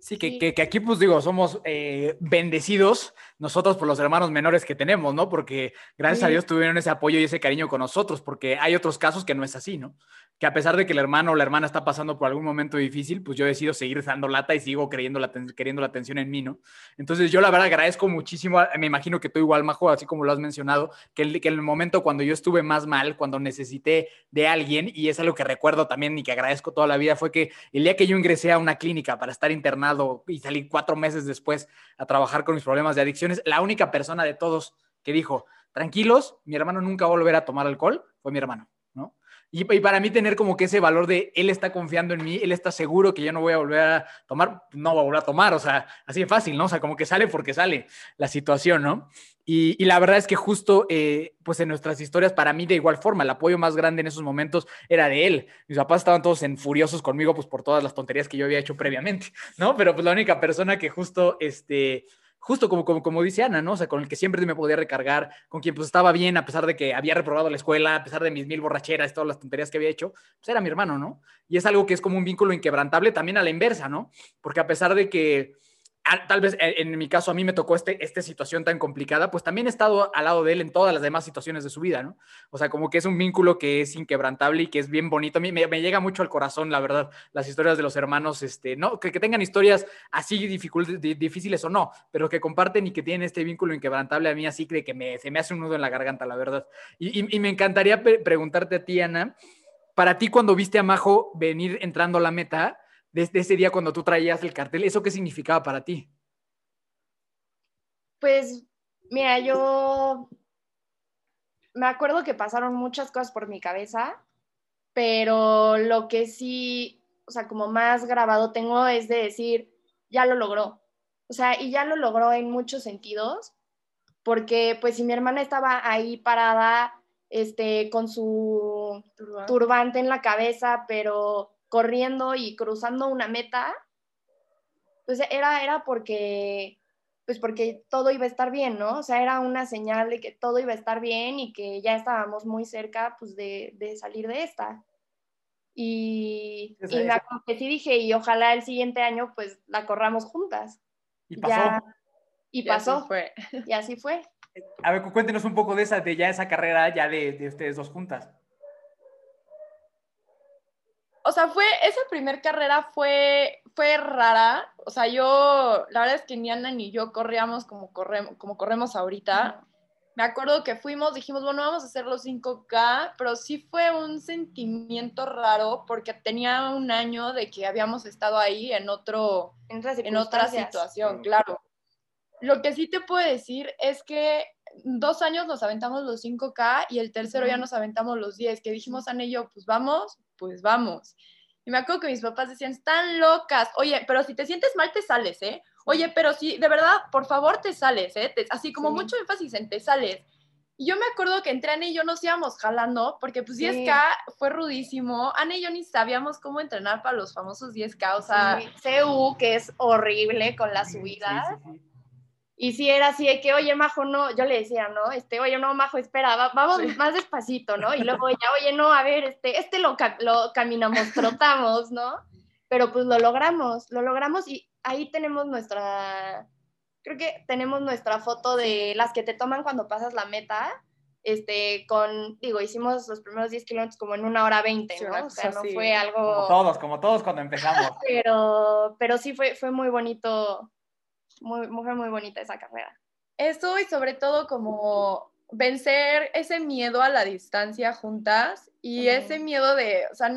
Sí, que, Sí. que- que aquí, pues digo, somos eh, bendecidos nosotros por los hermanos menores que tenemos, ¿no? Porque gracias a Sí. Dios tuvieron ese apoyo y ese cariño con nosotros, porque hay otros casos que no es así, ¿no? Que a pesar de que el hermano o la hermana está pasando por algún momento difícil, pues yo decido seguir dando lata y sigo creyendo la, queriendo la atención en mí, ¿no? Entonces yo la verdad agradezco muchísimo, a- me imagino que tú igual, Majo, así como lo has mencionado, que el, que el momento cuando yo estuve más mal, cuando necesité de alguien, y es algo que recuerdo también y que agradezco toda la vida, fue que el día que yo ingresé a una clínica para estar internado y salí cuatro meses después a trabajar con mis problemas de adicciones, la única persona de todos que dijo, tranquilos, mi hermano nunca va a volver a tomar alcohol, fue mi hermano, ¿no? Y, para mí tener como que ese valor de él está confiando en mí, él está seguro que yo no voy a volver a tomar, no voy a volver a tomar, o sea, así de fácil, ¿no? O sea, como que sale porque sale la situación, ¿no? Y, la verdad es que justo, eh, pues en nuestras historias, para mí de igual forma, el apoyo más grande en esos momentos era de él. Mis papás estaban todos en furiosos conmigo, pues por todas las tonterías que yo había hecho previamente, ¿no? Pero pues la única persona que justo, este, justo como, como, como dice Ana, ¿no? O sea, con el que siempre me podía recargar, con quien pues estaba bien, a pesar de que había reprobado la escuela, a pesar de mis mil borracheras, todas las tonterías que había hecho, pues era mi hermano, ¿no? Y es algo que es como un vínculo inquebrantable también a la inversa, ¿no? Porque a pesar de que tal vez eh, en mi caso a mí me tocó este, esta situación tan complicada, pues también he estado al lado de él en todas las demás situaciones de su vida, ¿no? O sea, como que es un vínculo que es inquebrantable y que es bien bonito. A mí me, me llega mucho al corazón, la verdad, las historias de los hermanos, este, no, que, tengan historias así difíciles o no, pero que comparten y que tienen este vínculo inquebrantable a mí así de que me, se me hace un nudo en la garganta, la verdad. Y, me encantaría pre- preguntarte a ti, Ana, para ti cuando viste a Majo venir entrando a la meta, desde ese día cuando tú traías el cartel, ¿eso qué significaba para ti? Pues, mira, yo me acuerdo que pasaron muchas cosas por mi cabeza, pero lo que sí, o sea, como más grabado tengo es de decir, ya lo logró. O sea, y ya lo logró en muchos sentidos, porque pues si mi hermana estaba ahí parada, este, con su turbante en la cabeza, pero corriendo y cruzando una meta, pues era, era porque, pues porque todo iba a estar bien, ¿no? O sea, era una señal de que todo iba a estar bien y que ya estábamos muy cerca, pues, de, de salir de esta. Y, Esa- y me sí dije, y ojalá el siguiente año, pues, la corramos juntas. Y pasó. Ya- y Y así pasó, fue. y así fue. A ver, cu- cuéntenos un poco de esa, de ya esa carrera ya de, de ustedes dos juntas. O sea, fue, esa primer carrera fue, fue rara. O sea, yo, la verdad es que ni Ana ni yo corríamos como, corremos, como corremos ahorita. Me acuerdo que fuimos, dijimos, bueno, vamos a hacer los 5K, pero sí fue un sentimiento raro porque tenía un año de que habíamos estado ahí en otro, En otra situación, claro. Lo que sí te puedo decir es que dos años nos aventamos los 5K y el tercero ya nos aventamos los 10, que dijimos Ana y yo, pues vamos, pues vamos. Y me acuerdo que mis papás decían, están locas, oye, pero si te sientes mal, te sales, ¿eh? Oye, pero si, de verdad, por favor, te sales, ¿eh? Te- así como Sí. mucho énfasis en te sales. Y yo me acuerdo que entre Ana y yo nos íbamos jalando, porque pues Sí. 10K fue rudísimo. Ana y yo ni sabíamos cómo entrenar para los famosos 10K, o sea, Sí, CU, que es horrible con las subidas. Sí. Y si era así de que, oye, Majo, no, yo le decía, ¿no? Este, oye, no, Majo, espera, va- vamos Sí. más despacito, ¿no? Y luego ella, oye, no, a ver, este, este lo, lo caminamos, trotamos, ¿no? Pero pues lo logramos, lo logramos y ahí tenemos nuestra, creo que tenemos nuestra foto de las que te toman cuando pasas la meta, este, con, digo, hicimos los primeros 10 kilómetros como en una hora 20, Sí, ¿no? una O sea, no fue Como algo todos, como todos cuando empezamos. pero, pero sí fue, fue muy bonito, muy, muy- fue muy bonita esa carrera. Eso y sobre todo como vencer ese miedo a la distancia juntas y Ujú. ese miedo de, o sea,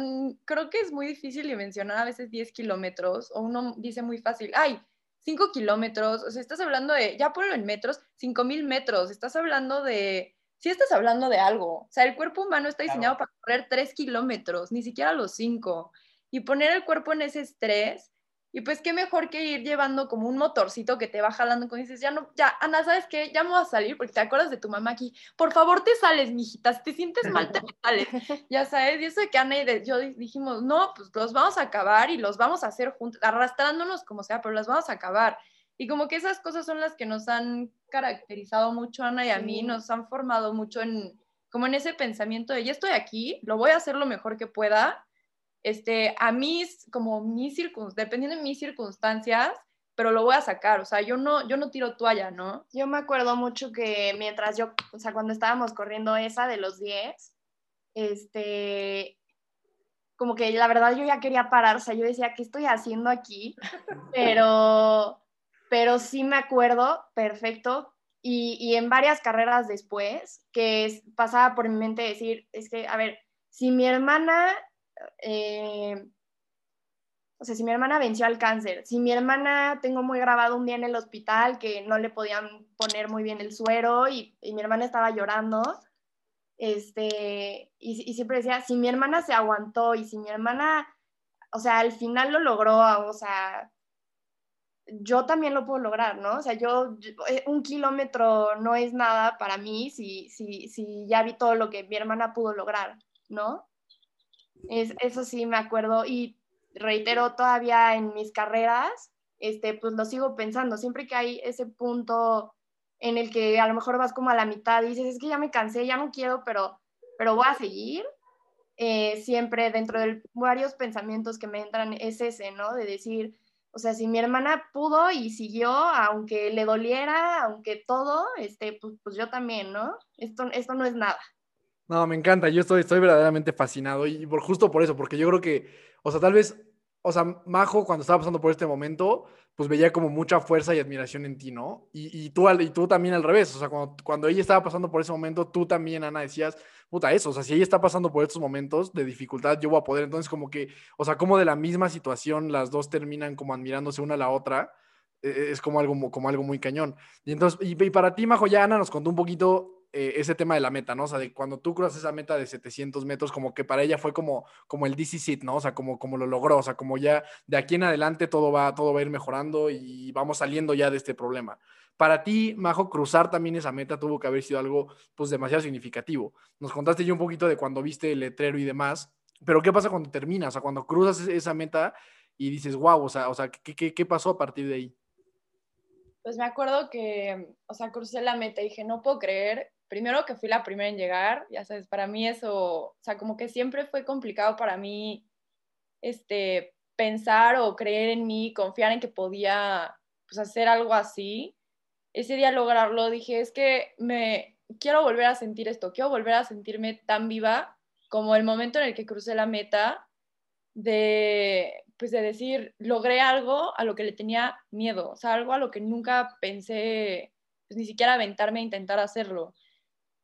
creo que es muy difícil dimensionar a veces 10 kilómetros o uno dice muy fácil, ay, 5 kilómetros, o sea, estás hablando de, ya ponlo en metros, 5 mil metros, estás hablando de, sí estás hablando de algo, o sea, el cuerpo humano está diseñado para correr 3 kilómetros, ni siquiera los 5, y poner el cuerpo en ese estrés. Y pues qué mejor que ir llevando como un motorcito que te va jalando cuando dices, ya no, ya, Ana, ¿sabes qué? Ya me voy a salir porque te acuerdas de tu mamá aquí. Por favor, te sales, mijita. Si te sientes mal, te sales. Ya sabes, y eso de que Ana y de- yo di- dijimos, no, pues los vamos a acabar y los vamos a hacer juntos, arrastrándonos como sea, pero las vamos a acabar. Y como que esas cosas son las que nos han caracterizado mucho, Ana y a mí, Sí. nos han formado mucho en, como en ese pensamiento de, ya estoy aquí, lo voy a hacer lo mejor que pueda, este, a mis, como mis circunstancias, dependiendo de mis circunstancias, pero lo voy a sacar, o sea, yo no, yo no tiro toalla, ¿no? Yo me acuerdo mucho que mientras yo, o sea, cuando estábamos corriendo esa de los 10, este, como que la verdad yo ya quería parar, o sea, yo decía, ¿qué estoy haciendo aquí? Pero, pero sí me acuerdo perfecto y, y en varias carreras después que es- pasaba por mi mente decir, es que, a ver, si mi hermana, eh, o sea, si mi hermana venció al cáncer, si mi hermana tengo muy grabado un día en el hospital que no le podían poner muy bien el suero y, mi hermana estaba llorando, este, y, y siempre decía, si mi hermana se aguantó y si mi hermana, o sea, al final lo logró, o sea, yo también lo puedo lograr, ¿no? O sea, yo, yo- eh, un kilómetro no es nada para mí si, si, si ya vi todo lo que mi hermana pudo lograr, ¿no? Es, eso sí me acuerdo y reitero todavía en mis carreras, este, pues lo sigo pensando, siempre que hay ese punto en el que a lo mejor vas como a la mitad y dices, es que ya me cansé, ya no quiero, pero, pero voy a seguir, eh, siempre dentro de varios pensamientos que me entran es ese, ¿no? De decir, o sea, si mi hermana pudo y siguió, aunque le doliera, aunque todo, este, pues, pues yo también, ¿no? Esto, esto no es nada. No, me encanta, yo estoy, estoy verdaderamente fascinado y por, justo por eso, porque yo creo que, o sea, tal vez, o sea, Majo cuando estaba pasando por este momento, pues veía como mucha fuerza y admiración en ti, ¿no? Y, tú, y tú también al revés, o sea, cuando, cuando ella estaba pasando por ese momento, tú también, Ana, decías, puta, eso, o sea, si ella está pasando por estos momentos de dificultad, yo voy a poder, entonces como que, o sea, como de la misma situación, las dos terminan como admirándose una a la otra, eh, es como algo, como algo muy cañón. Y entonces, y, y para ti, Majo, ya Ana nos contó un poquito eh, ese tema de la meta, ¿no? O sea, de cuando tú cruzas esa meta de 700 metros, como que para ella fue como, como el DC Sit, ¿no? O sea, como, como lo logró, o sea, como ya de aquí en adelante todo va, todo va a ir mejorando y vamos saliendo ya de este problema. Para ti, Majo, cruzar también esa meta tuvo que haber sido algo, pues, demasiado significativo. Nos contaste ya un poquito de cuando viste el letrero y demás, pero ¿qué pasa cuando terminas? O sea, cuando cruzas ese- esa meta y dices, wow, o sea, o sea ¿qué, qué, qué pasó a partir de ahí? Pues me acuerdo que, o sea, crucé la meta y dije, no puedo creer, primero que fui la primera en llegar, ya sabes, para mí eso, o sea, como que siempre fue complicado para mí, este, pensar o creer en mí, confiar en que podía, pues, hacer algo así. Ese día lograrlo, dije, es que me quiero volver a sentir esto, quiero volver a sentirme tan viva como el momento en el que crucé la meta de, pues de decir, logré algo a lo que le tenía miedo, o sea, algo a lo que nunca pensé, pues ni siquiera aventarme a intentar hacerlo.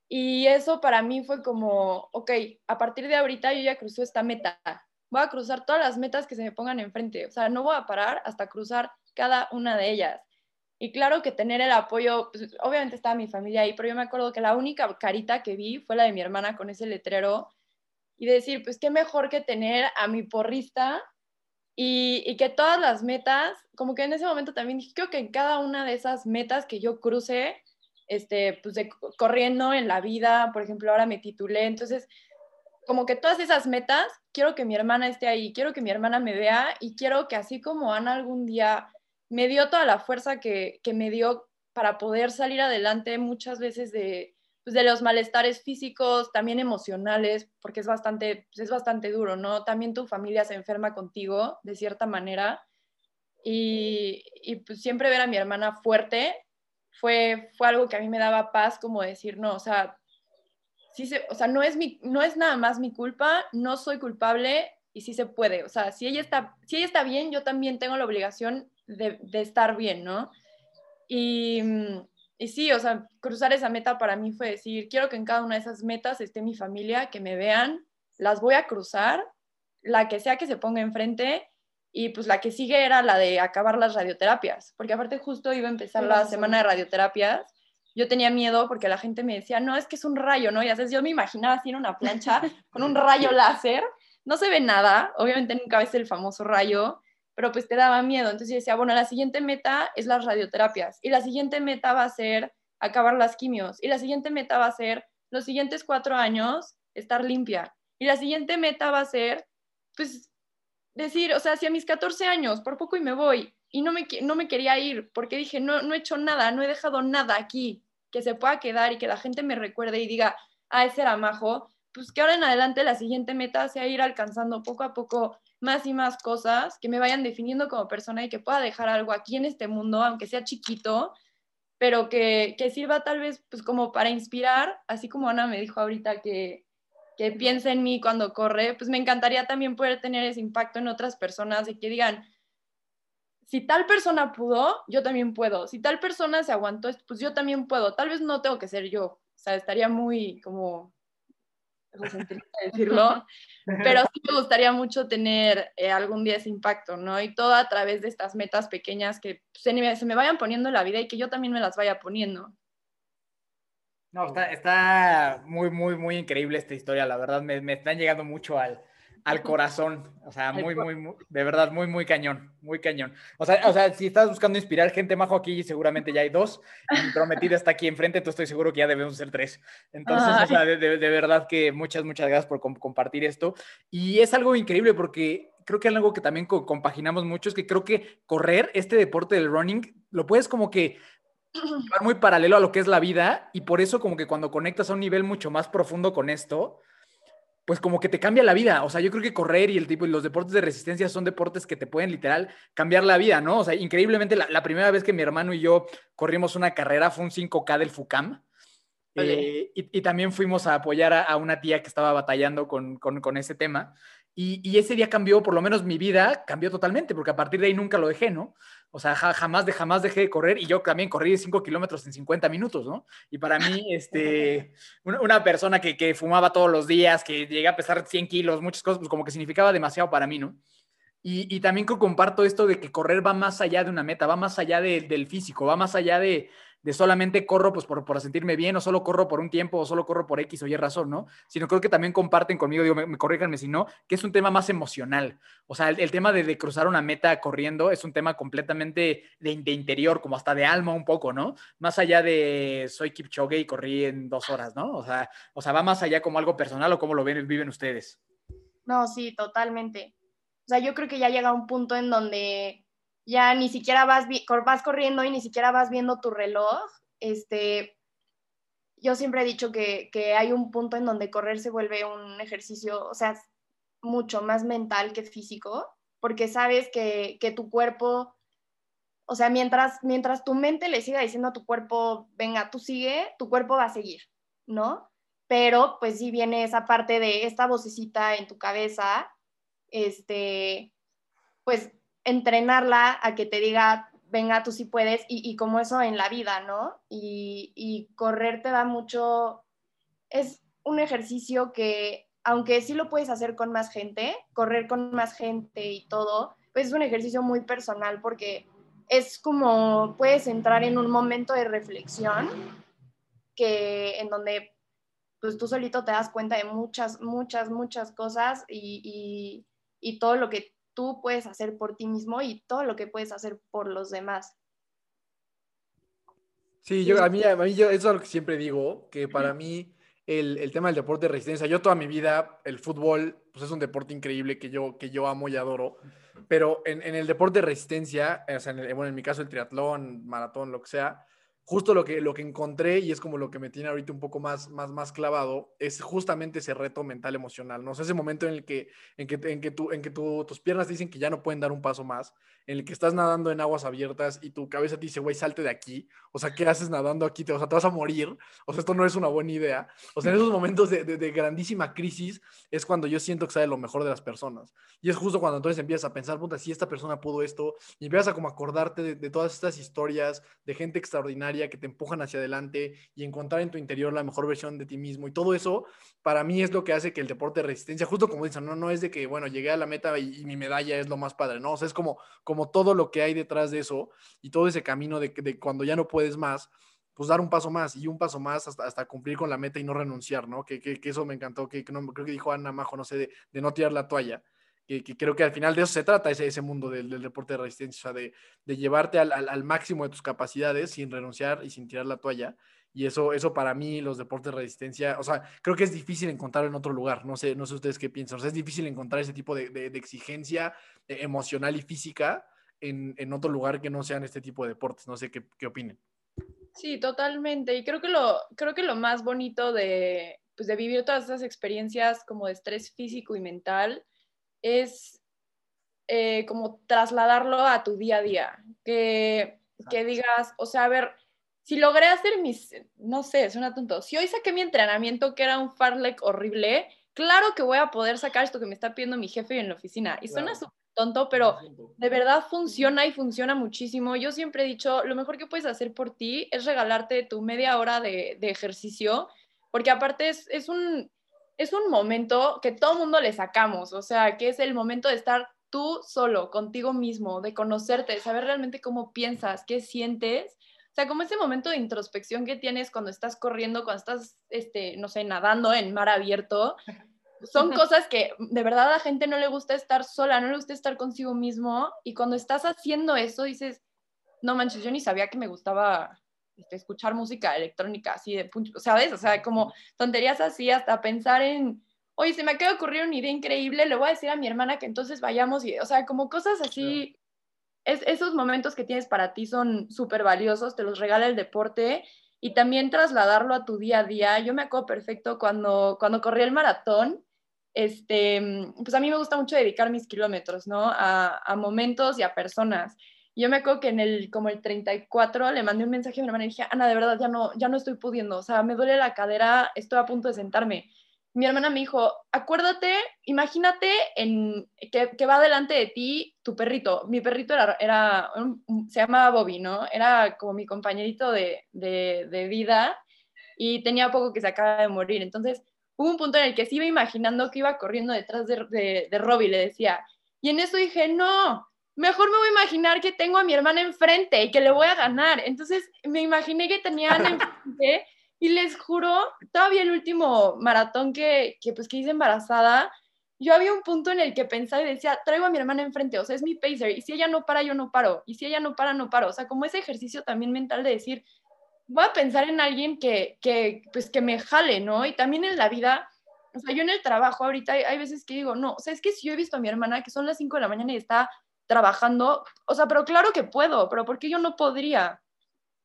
Y eso para mí fue como, ok, a partir de ahorita yo ya crucé esta meta, voy a cruzar todas las metas que se me pongan enfrente, o sea, no voy a parar hasta cruzar cada una de ellas. Y claro que tener el apoyo, pues, obviamente estaba mi familia ahí, pero yo me acuerdo que la única carita que vi fue la de mi hermana con ese letrero y decir, pues qué mejor que tener a mi porrista y, y, que todas las metas, como que en ese momento también dije, creo que en cada una de esas metas que yo cruce, este, pues corriendo en la vida, por ejemplo, ahora me titulé, entonces, como que todas esas metas, quiero que mi hermana esté ahí, quiero que mi hermana me vea y quiero que así como Ana algún día me dio toda la fuerza que, que me dio para poder salir adelante muchas veces de, pues de los malestares físicos, también emocionales, porque es bastante, pues es bastante duro, ¿no? También tu familia se enferma contigo, de cierta manera, y, y pues siempre ver a mi hermana fuerte fue, fue algo que a mí me daba paz, como decir, no, o sea, sí se, o sea no, es mi, no es nada más mi culpa, no soy culpable y sí se puede, o sea, si ella está, si ella está bien, yo también tengo la obligación de, de estar bien, ¿no? Y, y sí, o sea, cruzar esa meta para mí fue decir, quiero que en cada una de esas metas esté mi familia, que me vean, las voy a cruzar, la que sea que se ponga enfrente, y pues la que sigue era la de acabar las radioterapias, porque aparte justo iba a empezar la semana de radioterapias, yo tenía miedo porque la gente me decía, no, es que es un rayo, ¿no? Y haces, yo me imaginaba así en una plancha con un rayo láser, no se ve nada, obviamente nunca ves el famoso rayo, pero pues te daba miedo. Entonces yo decía, bueno, la siguiente meta es las radioterapias y la siguiente meta va a ser acabar las quimios y la siguiente meta va a ser los siguientes cuatro años estar limpia y la siguiente meta va a ser, pues, decir, o sea, si a mis 14 años, por poco y me voy, y no me, no me quería ir porque dije, no, no he hecho nada, no he dejado nada aquí que se pueda quedar y que la gente me recuerde y diga, ah, ese era majo, pues que ahora en adelante la siguiente meta sea ir alcanzando poco a poco más y más cosas que me vayan definiendo como persona y que pueda dejar algo aquí en este mundo, aunque sea chiquito, pero que, que sirva tal vez pues como para inspirar, así como Ana me dijo ahorita que, que piensa en mí cuando corre, pues me encantaría también poder tener ese impacto en otras personas y que digan, si tal persona pudo, yo también puedo. Si tal persona se aguantó, pues yo también puedo. Tal vez no tengo que ser yo. O sea, estaría muy como decirlo, pero sí me gustaría mucho tener eh, algún día ese impacto, ¿no? Y todo a través de estas metas pequeñas que se me, se me vayan poniendo en la vida y que yo también me las vaya poniendo. No, está, está muy, muy, muy increíble esta historia, la verdad, me, me están llegando mucho al, al corazón. O sea, muy, muy, muy, de verdad, muy, muy cañón, muy cañón. O sea, o sea, si estás buscando inspirar gente majo aquí, seguramente ya hay dos. Mi prometida está aquí enfrente, tú estoy seguro que ya debemos ser tres. Entonces, o sea, de, de, verdad que muchas, muchas gracias por compartir esto. Y es algo increíble porque creo que algo que también compaginamos mucho es que creo que correr, este deporte del running, lo puedes como que muy paralelo a lo que es la vida y por eso como que cuando conectas a un nivel mucho más profundo con esto, pues como que te cambia la vida. O sea, yo creo que correr y el tipo y los deportes de resistencia son deportes que te pueden literal cambiar la vida, ¿no? O sea, increíblemente la, primera vez que mi hermano y yo corrimos una carrera fue un 5K del FUCAM. Eh, y, también fuimos a apoyar a, una tía que estaba batallando con, con, ese tema. Y, y, ese día cambió, por lo menos mi vida cambió totalmente, porque a partir de ahí nunca lo dejé, ¿no? O sea, jamás, de, jamás dejé de correr y yo también corrí 5 kilómetros en 50 minutos, ¿no? Y para mí, este, una, persona que, que, fumaba todos los días, que llega a pesar 100 kilos, muchas cosas, pues como que significaba demasiado para mí, ¿no? Y, y también comparto esto de que correr va más allá de una meta, va más allá del físico, va más allá de, de solamente corro pues por, por sentirme bien o solo corro por un tiempo o solo corro por X o Y razón, ¿no? Sino creo que también comparten conmigo, digo, me, me si no, que es un tema más emocional. O sea, el, tema de, cruzar una meta corriendo es un tema completamente de, de, interior, como hasta de alma un poco, ¿no? Más allá de soy Kipchoge y corrí en dos horas, ¿no? O sea, o sea va más allá como algo personal o cómo lo ven, viven ustedes. No, sí, totalmente. O sea, yo creo que ya llega un punto en donde ya ni siquiera vas, vas corriendo y ni siquiera vas viendo tu reloj. Este, yo siempre he dicho que, hay un punto en donde correr se vuelve un ejercicio, o sea, mucho más mental que físico, porque sabes que, que tu cuerpo, o sea, mientras, mientras tu mente le siga diciendo a tu cuerpo, venga, tú sigue, tu cuerpo va a seguir, ¿no? Pero pues sí viene esa parte de esta vocecita en tu cabeza, este, pues entrenarla a que te diga, venga, tú sí puedes, y, como eso en la vida, ¿no? Y, correr te da mucho, es un ejercicio que, aunque sí lo puedes hacer con más gente, correr con más gente y todo, pues es un ejercicio muy personal porque es como puedes entrar en un momento de reflexión que en donde pues tú solito te das cuenta de muchas, muchas, muchas cosas y, y todo lo que tú puedes hacer por ti mismo y todo lo que puedes hacer por los demás. Sí, yo, a mí, a mí yo, eso es lo que siempre digo, que para mí el, el, tema del deporte de resistencia, yo toda mi vida, el fútbol, pues es un deporte increíble que yo, que yo amo y adoro, pero en, en el deporte de resistencia, o sea, en bueno, en mi caso el triatlón, maratón, lo que sea, justo lo que, lo que encontré y es como lo que me tiene ahorita un poco más, más, más clavado, es justamente ese reto mental emocional, ¿no? O ese momento en el que, en que, en que, tú, en que tus piernas dicen que ya no pueden dar un paso más, en el que estás nadando en aguas abiertas y tu cabeza te dice, güey, salte de aquí, o sea, ¿qué haces nadando aquí? o sea, te vas a morir, o sea, esto no es una buena idea. O sea, en esos momentos de, de, grandísima crisis es cuando yo siento que sale lo mejor de las personas. Y es justo cuando entonces empiezas a pensar, puta, si esta persona pudo esto, y empiezas a como acordarte de, de todas estas historias de gente extraordinaria que te empujan hacia adelante y encontrar en tu interior la mejor versión de ti mismo. Y todo eso, para mí, es lo que hace que el deporte de resistencia, justo como dicen, no, no es de que, bueno, llegué a la meta y, mi medalla es lo más padre, no, o sea, es como, como todo lo que hay detrás de eso y todo ese camino de, de cuando ya no puedes más, pues dar un paso más y un paso más hasta, hasta cumplir con la meta y no renunciar, ¿no? Que, que, eso me encantó, que, creo que dijo Ana Majo, no sé, de, de no tirar la toalla que, creo que al final de eso se trata ese, ese mundo del, del deporte de resistencia, o sea, de, de llevarte al, al, máximo de tus capacidades sin renunciar y sin tirar la toalla. Y eso, eso para mí, los deportes de resistencia, o sea, creo que es difícil encontrar en otro lugar. No sé, no sé ustedes qué piensan. O sea, es difícil encontrar ese tipo de, de, exigencia eh, emocional y física en, en, otro lugar que no sean este tipo de deportes. No sé qué, qué opinen. Sí, totalmente. Y creo que lo, creo que lo más bonito de, pues, de vivir todas esas experiencias como de estrés físico y mental es eh, como trasladarlo a tu día a día, que, que digas, o sea, a ver, si logré hacer mis, no sé, suena tonto, si hoy saqué mi entrenamiento que era un farlek horrible, claro que voy a poder sacar esto que me está pidiendo mi jefe en la oficina. Y suena súper tonto, pero de verdad funciona y funciona muchísimo. Yo siempre he dicho, lo mejor que puedes hacer por ti es regalarte tu media hora de, de ejercicio, porque aparte es, es, un, es un momento que todo mundo le sacamos, o sea, que es el momento de estar tú solo, contigo mismo, de conocerte, de saber realmente cómo piensas, qué sientes. O sea, como ese momento de introspección que tienes cuando estás corriendo, cuando estás, este, no sé, nadando en mar abierto. Son cosas que de verdad a la gente no le gusta estar sola, no le gusta estar consigo mismo. Y cuando estás haciendo eso, dices, no manches, yo ni sabía que me gustaba este, escuchar música electrónica así de punto, ¿sabes? O sea, como tonterías así, hasta pensar en, oye, se me acaba de ocurrir una idea increíble, le voy a decir a mi hermana que entonces vayamos, y, o sea, como cosas así, es, esos momentos que tienes para ti son súper valiosos, te los regala el deporte y también trasladarlo a tu día a día. Yo me acuerdo perfecto cuando, cuando corrí el maratón, este, pues a mí me gusta mucho dedicar mis kilómetros, ¿no? A, a momentos y a personas yo me acuerdo que en el, como el 34, le mandé un mensaje a mi hermana y dije, Ana, de verdad, ya no, ya no estoy pudiendo, o sea, me duele la cadera, estoy a punto de sentarme. Mi hermana me dijo, acuérdate, imagínate en, que, que va delante de ti tu perrito. Mi perrito era, era se llamaba Bobby, ¿no? Era como mi compañerito de, de, vida y tenía poco que se acaba de morir. Entonces, hubo un punto en el que se iba imaginando que iba corriendo detrás de, de, de Robbie, le decía. Y en eso dije, no, mejor me voy a imaginar que tengo a mi hermana enfrente y que le voy a ganar. Entonces me imaginé que tenía enfrente y les juro, todavía el último maratón que, que, pues que hice embarazada, yo había un punto en el que pensaba y decía, traigo a mi hermana enfrente, o sea, es mi pacer, y si ella no para, yo no paro, y si ella no para, no paro. O sea, como ese ejercicio también mental de decir, voy a pensar en alguien que, que pues que me jale, ¿no? Y también en la vida, o sea, yo en el trabajo ahorita hay, hay veces que digo, no, o sea, es que si yo he visto a mi hermana que son las 5 de la mañana y está trabajando, o sea, pero claro que puedo, pero ¿por qué yo no podría?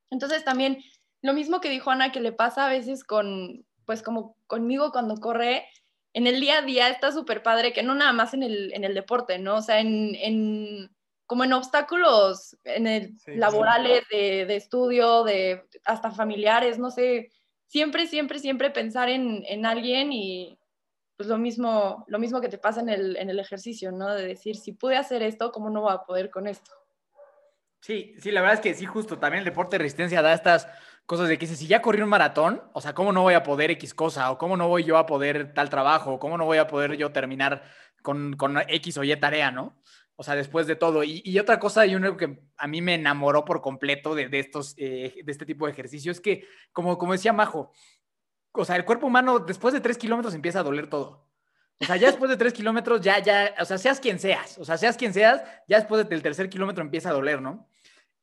Entonces también lo mismo que dijo Ana, que le pasa a veces con, pues como conmigo cuando corre, en el día a día está súper padre, que no nada más en el, en el deporte, ¿no? O sea, en, en como en obstáculos en el, laborales, De, de, estudio, de hasta familiares, no sé, siempre, siempre, siempre pensar en, en alguien y, pues lo mismo, lo mismo que te pasa en el, en el ejercicio, ¿no? De decir, si pude hacer esto, ¿cómo no voy a poder con esto? Sí, sí, la verdad es que sí, justo, también el deporte de resistencia da estas cosas de que si ya corrí un maratón, o sea, ¿cómo no voy a poder X cosa? ¿O cómo no voy yo a poder tal trabajo? ¿O cómo no voy a poder yo terminar con, con X o Y tarea, ¿no? O sea, después de todo. Y, otra cosa, y uno que a mí me enamoró por completo de, de estos, eh, de este tipo de ejercicios, es que, como, como decía Majo, o sea, el cuerpo humano después de tres kilómetros empieza a doler todo. O sea, ya después de tres kilómetros, ya, ya, o sea, seas quien seas, o sea, seas quien seas, ya después del tercer kilómetro empieza a doler, ¿no?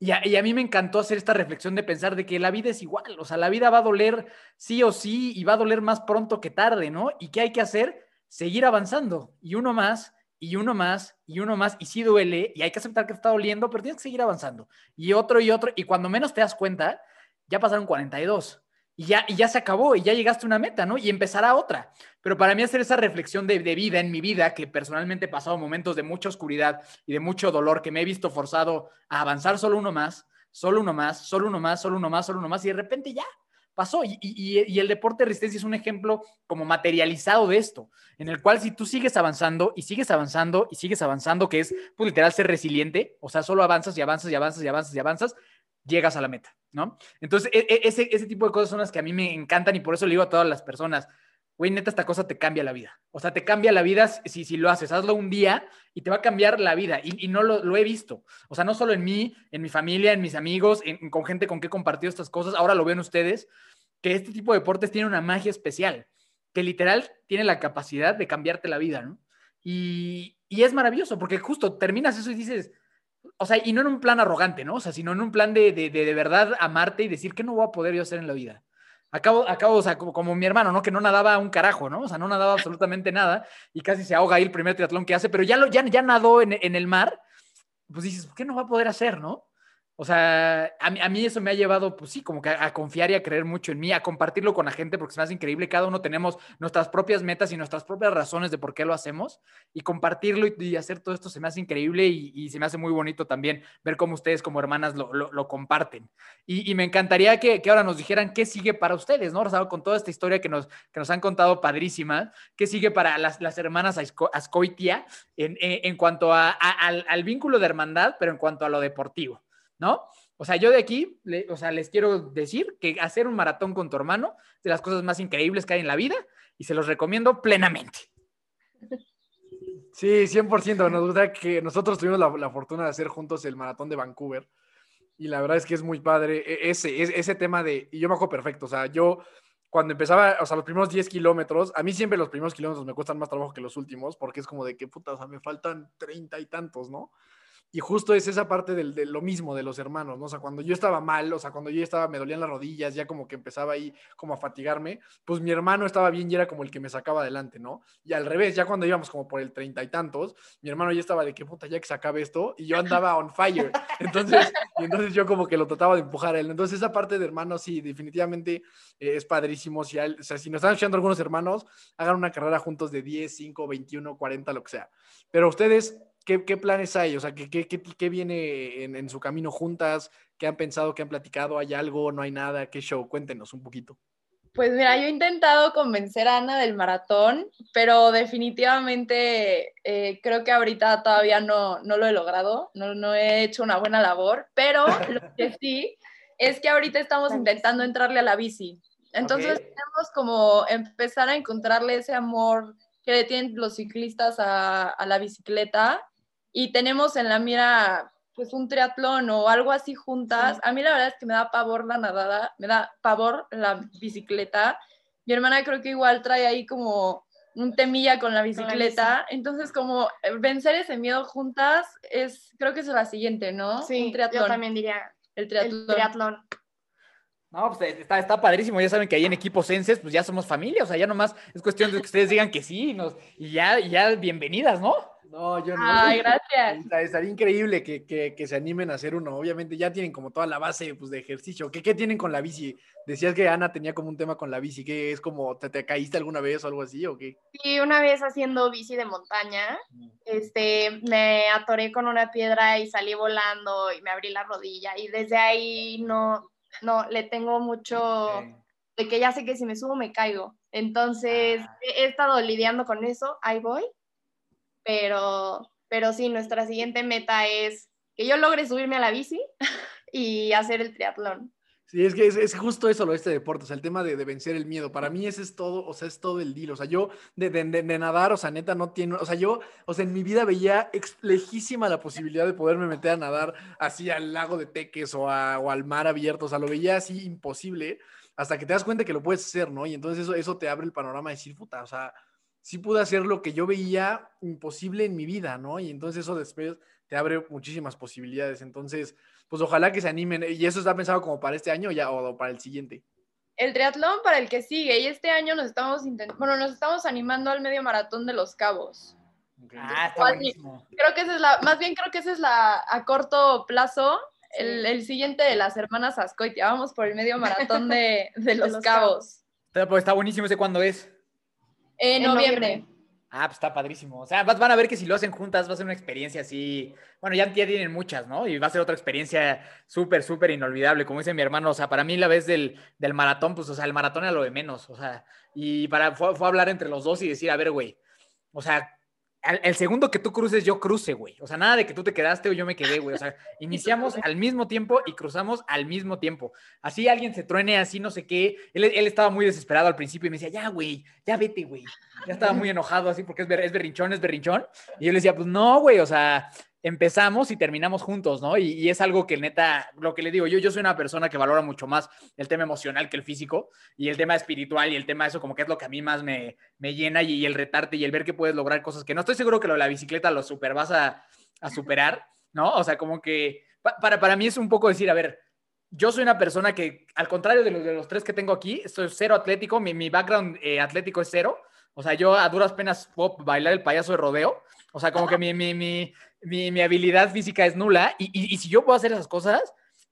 Y a, mí me encantó hacer esta reflexión de pensar de que la vida es igual, o sea, la vida va a doler sí o sí y va a doler más pronto que tarde, ¿no? ¿Y qué hay que hacer? Seguir avanzando y uno más y uno más y uno más y sí duele y hay que aceptar que está doliendo, pero tienes que seguir avanzando y otro y otro y cuando menos te das cuenta, ya pasaron 42 y ya, se acabó y ya llegaste a una meta, ¿no? Y empezará otra. Pero para mí hacer esa reflexión de, vida en mi vida, que personalmente he pasado momentos de mucha oscuridad y de mucho dolor, que me he visto forzado a avanzar solo uno más, solo uno más, solo uno más, solo uno más, solo uno más, y de repente ya pasó. Y el deporte de resistencia es un ejemplo como materializado de esto, en el cual si tú sigues avanzando y sigues avanzando y sigues avanzando, que es pues, literal ser resiliente, o sea, solo avanzas y avanzas y avanzas y avanzas y avanzas, llegas a la meta, ¿no? Entonces, e, e, ese, ese tipo de cosas son las que a mí me encantan y por eso le digo a todas las personas, güey, neta, esta cosa te cambia la vida. O sea, te cambia la vida si, si lo haces. Hazlo un día y te va a cambiar la vida. Y, no lo, lo, he visto. O sea, no solo en mí, en mi familia, en mis amigos, en, con gente con que he compartido estas cosas. Ahora lo ven ustedes, que este tipo de deportes tiene una magia especial, que literal tiene la capacidad de cambiarte la vida, ¿no? Y, y es maravilloso, porque justo terminas eso y dices, o sea, y no en un plan arrogante, ¿no? O sea, sino en un plan de, de, de, de verdad amarte y decir, ¿qué no voy a poder yo hacer en la vida? Acabo, acabo, o sea, como, como, mi hermano, ¿no? Que no nadaba un carajo, ¿no? O sea, no nadaba absolutamente nada y casi se ahoga ahí el primer triatlón que hace, pero ya, lo, ya, ya nadó en, en el mar, pues dices, ¿qué no va a poder hacer, no? O sea, a mí, eso me ha llevado, pues sí, como que a, confiar y a creer mucho en mí, a compartirlo con la gente, porque se me hace increíble. Cada uno tenemos nuestras propias metas y nuestras propias razones de por qué lo hacemos. Y compartirlo y, hacer todo esto se me hace increíble y, y, se me hace muy bonito también ver cómo ustedes como hermanas lo, lo, comparten. Y, me encantaría que, ahora nos dijeran qué sigue para ustedes, ¿no? O sea, con toda esta historia que nos, que nos han contado padrísima, qué sigue para las, las hermanas Ascoitia en, en, cuanto a, al vínculo de hermandad, pero en cuanto a lo deportivo. ¿No? O sea, yo de aquí, le, o sea, les quiero decir que hacer un maratón con tu hermano es de las cosas más increíbles que hay en la vida y se los recomiendo plenamente. Sí, 100%. Nos gusta que nosotros tuvimos la, la, fortuna de hacer juntos el maratón de Vancouver y la verdad es que es muy padre e, ese, ese, tema de, y yo me acuerdo perfecto, o sea, yo cuando empezaba, o sea, los primeros 10 kilómetros, a mí siempre los primeros kilómetros me cuestan más trabajo que los últimos porque es como de que puta, o sea, me faltan 30 y tantos, ¿no? Y justo es esa parte del, de lo mismo de los hermanos, ¿no? O sea, cuando yo estaba mal, o sea, cuando yo estaba, me dolían las rodillas, ya como que empezaba ahí como a fatigarme, pues mi hermano estaba bien y era como el que me sacaba adelante, ¿no? Y al revés, ya cuando íbamos como por el treinta y tantos, mi hermano ya estaba de qué puta, ya que se acabe esto, y yo andaba on fire. Entonces, y entonces yo como que lo trataba de empujar a él. Entonces, esa parte de hermanos, sí, definitivamente eh, es padrísimo. Si, hay, o sea, si nos están escuchando algunos hermanos, hagan una carrera juntos de 10, 5, 21, 40, lo que sea. Pero ustedes, ¿Qué, ¿qué, planes hay? O sea, ¿qué, qué, qué viene en, en, su camino juntas? ¿Qué han pensado? ¿Qué han platicado? ¿Hay algo? ¿No hay nada? ¿Qué show? Cuéntenos un poquito. Pues mira, yo he intentado convencer a Ana del maratón, pero definitivamente eh, creo que ahorita todavía no, no lo he logrado, no, no he hecho una buena labor, pero lo que sí es que ahorita estamos intentando entrarle a la bici. Entonces okay. tenemos como empezar a encontrarle ese amor que le tienen los ciclistas a, a la bicicleta y tenemos en la mira pues un triatlón o algo así juntas. Sí. A mí la verdad es que me da pavor la nadada, me da pavor la bicicleta. Mi hermana creo que igual trae ahí como un temilla con la bicicleta. Entonces, como vencer ese miedo juntas es, creo que es la siguiente, ¿no? Sí, un triatlón. yo también diría el triatlón. El triatlón. No, pues está, está padrísimo. Ya saben que ahí en equipos senses, pues ya somos familia. O sea, ya nomás es cuestión de que ustedes digan que sí nos, y, ya, y ya bienvenidas, ¿no? No, yo no. Ay, gracias. Estaría increíble que, que, que, se animen a hacer uno. Obviamente ya tienen como toda la base pues, de ejercicio. ¿Qué, ¿Qué, tienen con la bici? Decías que Ana tenía como un tema con la bici. ¿Qué es como, te, te caíste alguna vez o algo así o qué? Sí, una vez haciendo bici de montaña, este, me atoré con una piedra y salí volando y me abrí la rodilla. Y desde ahí no, no, le tengo mucho okay. de que ya sé que si me subo me caigo. Entonces ah. he, he estado lidiando con eso. Ahí voy pero, pero sí, nuestra siguiente meta es que yo logre subirme a la bici y hacer el triatlón. Sí, es que es, justo eso lo de este deporte, o sea, el tema de, de, vencer el miedo. Para mí ese es todo, o sea, es todo el deal. O sea, yo de, de, de, nadar, o sea, neta, no tiene, o sea, yo, o sea, en mi vida veía lejísima la posibilidad de poderme meter a nadar así al lago de Teques o, a, o al mar abierto, o sea, lo veía así imposible hasta que te das cuenta que lo puedes hacer, ¿no? Y entonces eso, eso te abre el panorama de decir, puta, o sea, sí pude hacer lo que yo veía imposible en mi vida, ¿no? Y entonces eso después te abre muchísimas posibilidades. Entonces, pues ojalá que se animen. ¿Y eso está pensado como para este año ya o para el siguiente? El triatlón para el que sigue. Y este año nos estamos bueno, nos estamos animando al medio maratón de los cabos. Okay. Ah, está buenísimo. Creo que esa es la, más bien creo que esa es la a corto plazo. El, el, siguiente de las hermanas Ascoitia. Vamos por el medio maratón de, de, los, de los, cabos. cabos. Pues está buenísimo ese cuándo es. Eh, en noviembre. Ah, pues está padrísimo. O sea, van a ver que si lo hacen juntas va a ser una experiencia así. Bueno, ya, ya tienen muchas, ¿no? Y va a ser otra experiencia súper, súper inolvidable. Como dice mi hermano, o sea, para mí la vez del, del maratón, pues, o sea, el maratón era lo de menos. O sea, y para, fue, fue hablar entre los dos y decir, a ver, güey, o sea, al- el segundo que tú cruces, yo cruce, güey. O sea, nada de que tú te quedaste o yo me quedé, güey. O sea, iniciamos al mismo tiempo y cruzamos al mismo tiempo. Así alguien se truene, así no sé qué. Él, él estaba muy desesperado al principio y me decía, ya, güey, ya vete, güey. Ya estaba muy enojado así porque es, ber- es berrinchón, es berrinchón. Y yo le decía, pues no, güey, o sea, empezamos y terminamos juntos, ¿no? Y, y es algo que neta, lo que le digo, yo, yo soy una persona que valora mucho más el tema emocional que el físico y el tema espiritual y el tema de eso como que es lo que a mí más me, me llena y, y el retarte y el ver que puedes lograr cosas que no estoy seguro que lo de la bicicleta lo super vas a, a superar, ¿no? O sea, como que pa- para, para mí es un poco decir, a ver, yo soy una persona que, al contrario de los, de los tres que tengo aquí, soy cero atlético, mi, mi background eh, atlético es cero, o sea, yo a duras penas puedo bailar el payaso de rodeo, o sea, como que mi, mi, mi, mi, mi habilidad física es nula y, y, si yo puedo hacer esas cosas,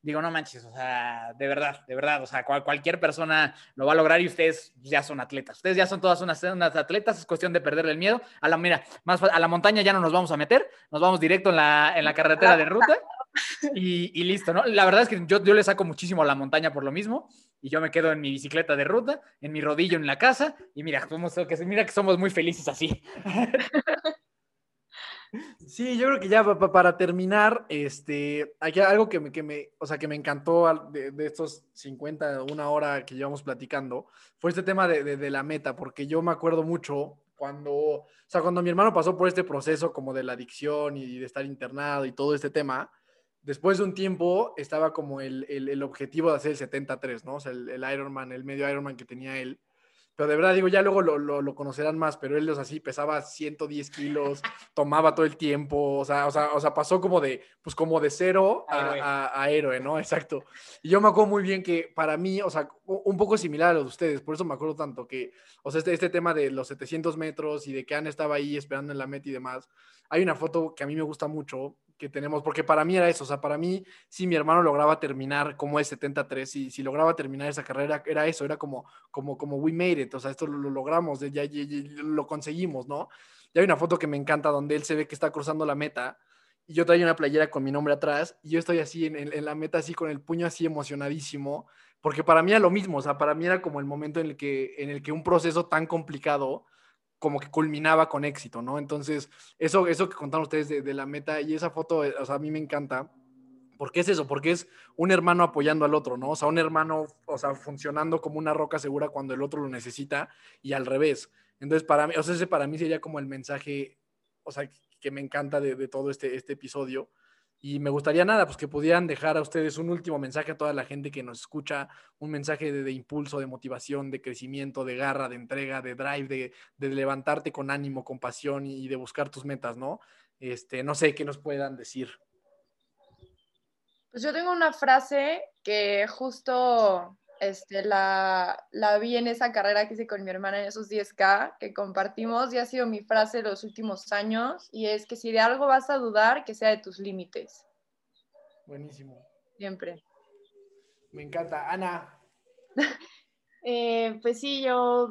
digo, no manches, o sea, de verdad, de verdad, o sea, cual- cualquier persona lo va a lograr y ustedes ya son atletas. Ustedes ya son todas unas, unas atletas, es cuestión de perderle el miedo. A la, mira, más a la montaña ya no nos vamos a meter, nos vamos directo en la, en la carretera de ruta y, y listo, ¿no? La verdad es que yo, yo le saco muchísimo a la montaña por lo mismo y yo me quedo en mi bicicleta de ruta, en mi rodillo en la casa y mira, somos, mira que somos muy felices así. Sí, yo creo que ya pa- pa- para terminar, este, aquí algo que me, que me, o sea, que me encantó de, de estos 50, una hora que llevamos platicando, fue este tema de, de- de la meta, porque yo me acuerdo mucho cuando, o sea, cuando mi hermano pasó por este proceso como de la adicción y de estar internado y todo este tema, después de un tiempo estaba como el, el, el objetivo de hacer el 73, ¿no? O sea, el, el Ironman, el medio Ironman que tenía él. Pero de verdad, digo, ya luego lo, lo, lo conocerán más, pero él, o sea, sí, pesaba 110 kilos, tomaba todo el tiempo, o sea, o sea, o sea pasó como de, pues como de cero a, A héroe. a- a héroe, ¿no? Exacto. Y yo me acuerdo muy bien que para mí, o sea, un poco similar a los de ustedes, por eso me acuerdo tanto que, o sea, este, este tema de los 700 metros y de que Ana estaba ahí esperando en la meta y demás, hay una foto que a mí me gusta mucho que tenemos, porque para mí era eso, o sea, para mí, si mi hermano lograba terminar como es 73, y si lograba terminar esa carrera, era eso, era como, como, como we made it, o sea, esto lo, lo logramos, ya, ya- ya- lo conseguimos, ¿no? Y hay una foto que me encanta donde él se ve que está cruzando la meta y yo traigo una playera con mi nombre atrás y yo estoy así en, en- en la meta, así con el puño así emocionadísimo, porque para mí era lo mismo, o sea, para mí era como el momento en el que, en el que un proceso tan complicado como que culminaba con éxito, ¿no? Entonces, eso, eso que contaron ustedes de, la meta y esa foto, eh, o sea, a mí me encanta. ¿Por qué es eso? Porque es un hermano apoyando al otro, ¿no? O sea, un hermano, o sea, funcionando como una roca segura cuando el otro lo necesita y al revés. Entonces, para mí, o sea, ese para mí sería como el mensaje, o sea, que me encanta de, de todo este, este episodio. Y me gustaría nada, pues que pudieran dejar a ustedes un último mensaje a toda la gente que nos escucha, un mensaje de, impulso, de motivación, de crecimiento, de garra, de entrega, de drive, de, de levantarte con ánimo, con pasión y de buscar tus metas, ¿no? Este, no sé qué nos puedan decir. Pues yo tengo una frase que justo este, la, la vi en esa carrera que hice con mi hermana en esos 10K que compartimos y ha sido mi frase los últimos años y es que si de algo vas a dudar, que sea de tus límites, Buenísimo. siempre. Me encanta. Ana, Eh, pues sí, yo,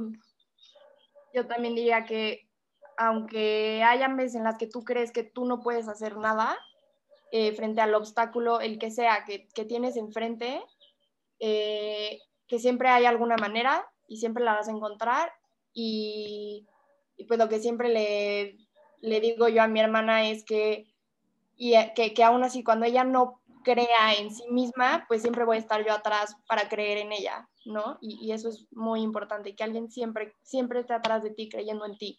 yo también diría que aunque haya veces en las que tú crees que tú no puedes hacer nada eh, frente al obstáculo, el que sea que, que tienes enfrente, eh, que siempre hay alguna manera y siempre la vas a encontrar. Y, pues lo que siempre le, le digo yo a mi hermana es que, y, que, que aún así cuando ella no crea en sí misma, pues siempre voy a estar yo atrás para creer en ella, ¿no? Y, y eso es muy importante, que alguien siempre, siempre esté atrás de ti creyendo en ti.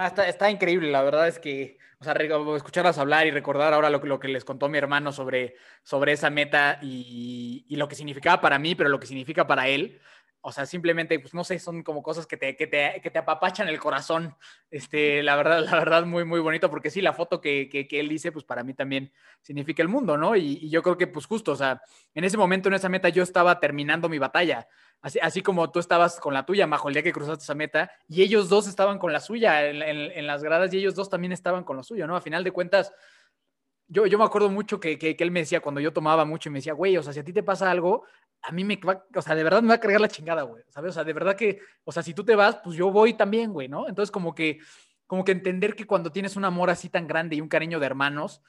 Ah, está, está increíble, la verdad es que, o sea, escucharlas hablar y recordar ahora lo, lo que les contó mi hermano sobre, sobre esa meta y, y lo que significaba para mí, pero lo que significa para él. O sea, simplemente, pues no sé, son como cosas que te, que te, que te apapachan el corazón. Este, la verdad, la verdad, muy, muy bonito, porque sí, la foto que, que, que él dice, pues para mí también significa el mundo, ¿no? Y, y yo creo que, pues justo, o sea, en ese momento, en esa meta, yo estaba terminando mi batalla. Así, así como tú estabas con la tuya, Majo, el día que cruzaste esa meta, y ellos dos estaban con la suya en, en- en las gradas y ellos dos también estaban con lo suyo, ¿no? A final de cuentas, yo, yo me acuerdo mucho que, que, que él me decía cuando yo tomaba mucho y me decía, güey, o sea, si a ti te pasa algo, a mí me va, o sea, de verdad me va a cargar la chingada, güey, ¿sabes? O sea, de verdad que, o sea, si tú te vas, pues yo voy también, güey, ¿no? Entonces, como que, como que entender que cuando tienes un amor así tan grande y un cariño de hermanos,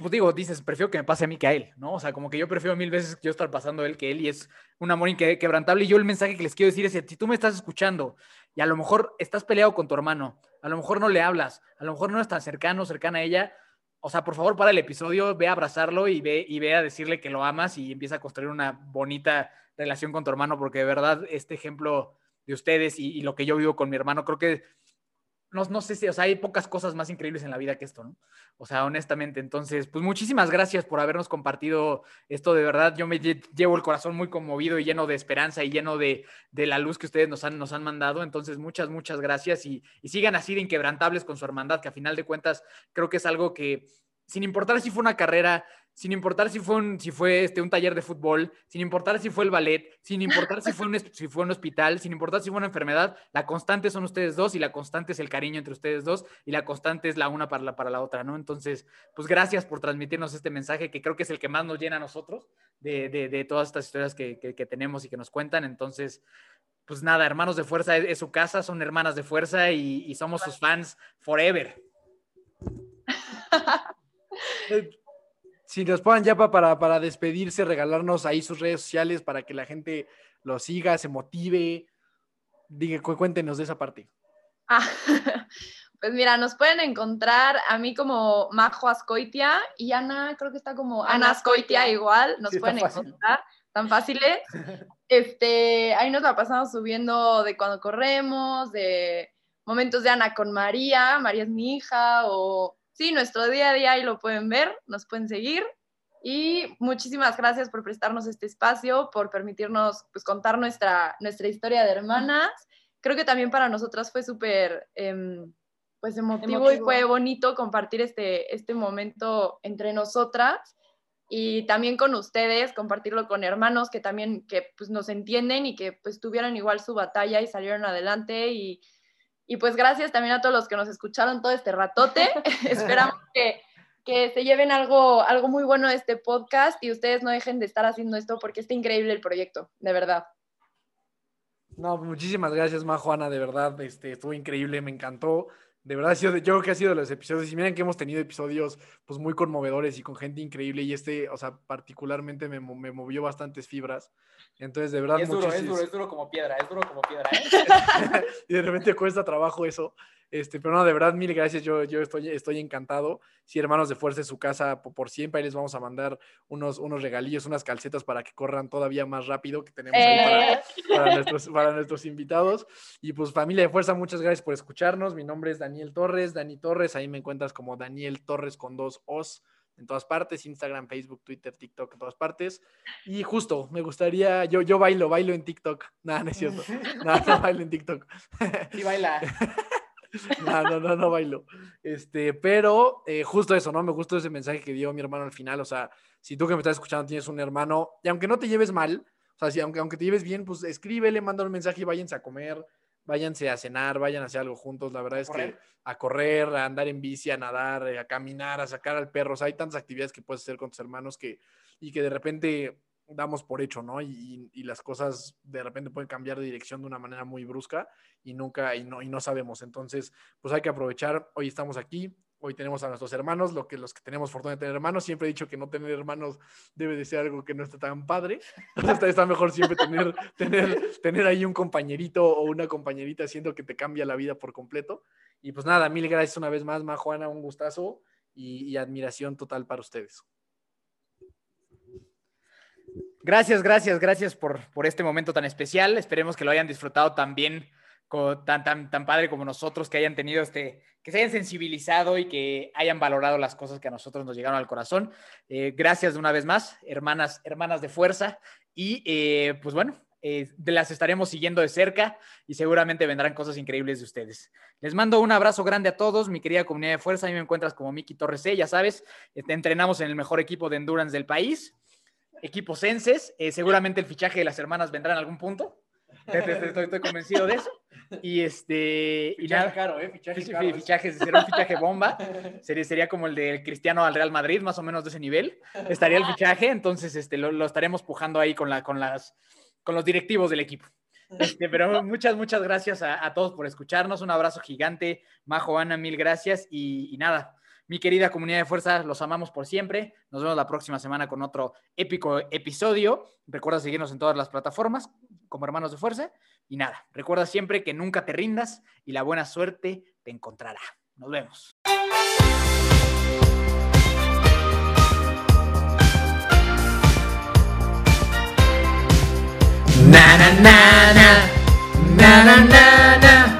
pues digo, dices, prefiero que me pase a mí que a él, ¿no? O sea, como que yo prefiero mil veces yo estar pasando a él que él y es un amor inquebrantable. Y yo el mensaje que les quiero decir es, si tú me estás escuchando y a lo mejor estás peleado con tu hermano, a lo mejor no le hablas, a lo mejor no estás cercano, cercana a ella, o sea, por favor, para el episodio, ve a abrazarlo y ve, y ve a decirle que lo amas y empieza a construir una bonita relación con tu hermano, porque de verdad este ejemplo de ustedes y, y lo que yo vivo con mi hermano, creo que no, no, sé si, o sea, hay pocas cosas más increíbles en la vida que esto, ¿no? O sea, honestamente, entonces, pues muchísimas gracias por habernos compartido esto, de verdad, yo me llevo el corazón muy conmovido y lleno de esperanza y lleno de, de la luz que ustedes nos han, nos han mandado, entonces, muchas, muchas gracias y, y sigan así de inquebrantables con su hermandad, que a final de cuentas creo que es algo que, sin importar si fue una carrera, sin importar si fue un, si fue este, un taller de fútbol, sin importar si fue el ballet, sin importar si fue, un, si fue un hospital, sin importar si fue una enfermedad, la constante son ustedes dos y la constante es el cariño entre ustedes dos y la constante es la una para la, para la otra, ¿no? Entonces, pues gracias por transmitirnos este mensaje que creo que es el que más nos llena a nosotros de, de, todas estas historias que, que, tenemos y que nos cuentan. Entonces, pues nada, hermanos de fuerza es, es su casa, son hermanas de fuerza y, y somos sus fans forever. si nos puedan ya para, para despedirse, regalarnos ahí sus redes sociales para que la gente lo siga, se motive. Diga, cuéntenos de esa parte. Ah, pues mira, nos pueden encontrar a mí como Majo Ascoitia y Ana, creo que está como Ana Ascoitia igual, nos sí, pueden encontrar, tan fáciles. Este, ahí nos la pasamos subiendo de cuando corremos, de momentos de Ana con María, María es mi hija, o sí, nuestro día a día ahí lo pueden ver, nos pueden seguir. Y muchísimas gracias por prestarnos este espacio, por permitirnos pues, contar nuestra, nuestra historia de hermanas. Creo que también para nosotras fue súper eh, pues emotivo, emotivo, y fue bonito compartir este, este momento entre nosotras y también con ustedes, compartirlo con hermanos que también que, pues, nos entienden y que pues, tuvieron igual su batalla y salieron adelante y, y pues gracias también a todos los que nos escucharon todo este ratote. Esperamos que, que, se lleven algo, algo muy bueno de este podcast y ustedes no dejen de estar haciendo esto porque está increíble el proyecto, de verdad. No, muchísimas gracias, Ma Juana, de verdad, este, estuvo increíble, me encantó. De verdad, yo creo que ha sido de los episodios, y miren que hemos tenido episodios pues muy conmovedores y con gente increíble, y este, o sea, particularmente me, me movió bastantes fibras. Entonces, de verdad, y es duro, es duro, es duro como piedra, es duro como piedra. ¿eh? y de repente cuesta trabajo eso. Este, pero no, de verdad, mil gracias. Yo, yo estoy, estoy encantado. Si hermanos de fuerza en su casa por, por, siempre, ahí les vamos a mandar unos, unos regalillos, unas calcetas para que corran todavía más rápido que tenemos ahí para, Eh. para, nuestros, para nuestros invitados. Y pues, familia de fuerza, muchas gracias por escucharnos. Mi nombre es Daniel Torres, Dani Torres. Ahí me encuentras como Daniel Torres con dos O's en todas partes, Instagram, Facebook, Twitter, TikTok, en todas partes. Y justo, me gustaría, yo, yo bailo, bailo en TikTok. Nada, no es cierto. No, no bailo en TikTok. Sí, baila. No, no, no, no bailo. Este, pero eh, justo eso, ¿no? Me gustó ese mensaje que dio mi hermano al final. O sea, si tú que me estás escuchando tienes un hermano, y aunque no te lleves mal, o sea, si, aunque, aunque te lleves bien, pues escríbele, manda un mensaje y váyanse a comer, váyanse a cenar, vayan a hacer algo juntos. La verdad es correr. que a correr, a andar en bici, a nadar, eh, a caminar, a sacar al perro. O sea, hay tantas actividades que puedes hacer con tus hermanos que, y que de repente damos por hecho, ¿no? Y, y, las cosas de repente pueden cambiar de dirección de una manera muy brusca y nunca, y no, y no sabemos. Entonces, pues hay que aprovechar. Hoy estamos aquí, hoy tenemos a nuestros hermanos, lo que los que tenemos fortuna de tener hermanos. Siempre he dicho que no tener hermanos debe de ser algo que no está tan padre. Está, está mejor siempre tener, tener, tener ahí un compañerito o una compañerita haciendo que te cambia la vida por completo. Y pues nada, mil gracias una vez más, Ma Juana, un gustazo y admiración total para ustedes. Gracias, gracias, gracias por, por este momento tan especial. Esperemos que lo hayan disfrutado con, tan, tan, tan padre como nosotros, que hayan tenido este, que se hayan sensibilizado y que hayan valorado las cosas que a nosotros nos llegaron al corazón. Eh, gracias una vez más, hermanas, hermanas de fuerza. Y eh, pues bueno, eh, las estaremos siguiendo de cerca y seguramente vendrán cosas increíbles de ustedes. Les mando un abrazo grande a todos, mi querida comunidad de fuerza. Ahí me encuentras como Miki Torres C, ya sabes, este, entrenamos en el mejor equipo de endurance del país equipos senses. Eh, seguramente el fichaje de las hermanas vendrá en algún punto. Estoy, estoy convencido de eso. Y este. Fichaje y nada, caro, ¿eh? Fichaje, fichaje, caro. fichaje, sería un fichaje bomba. Sería, sería como el del Cristiano al Real Madrid, más o menos de ese nivel. Estaría el fichaje, entonces este, lo, lo estaremos pujando ahí con, la, con, las, con los directivos del equipo. Este, pero muchas, muchas gracias a, a, todos por escucharnos. Un abrazo gigante. Majo, Ana, mil gracias. Y, y nada, Mi querida comunidad de fuerza, los amamos por siempre. Nos vemos la próxima semana con otro épico episodio. Recuerda seguirnos en todas las plataformas como hermanos de fuerza. Y nada, recuerda siempre que nunca te rindas y la buena suerte te encontrará. Nos vemos. Na na na na na na na na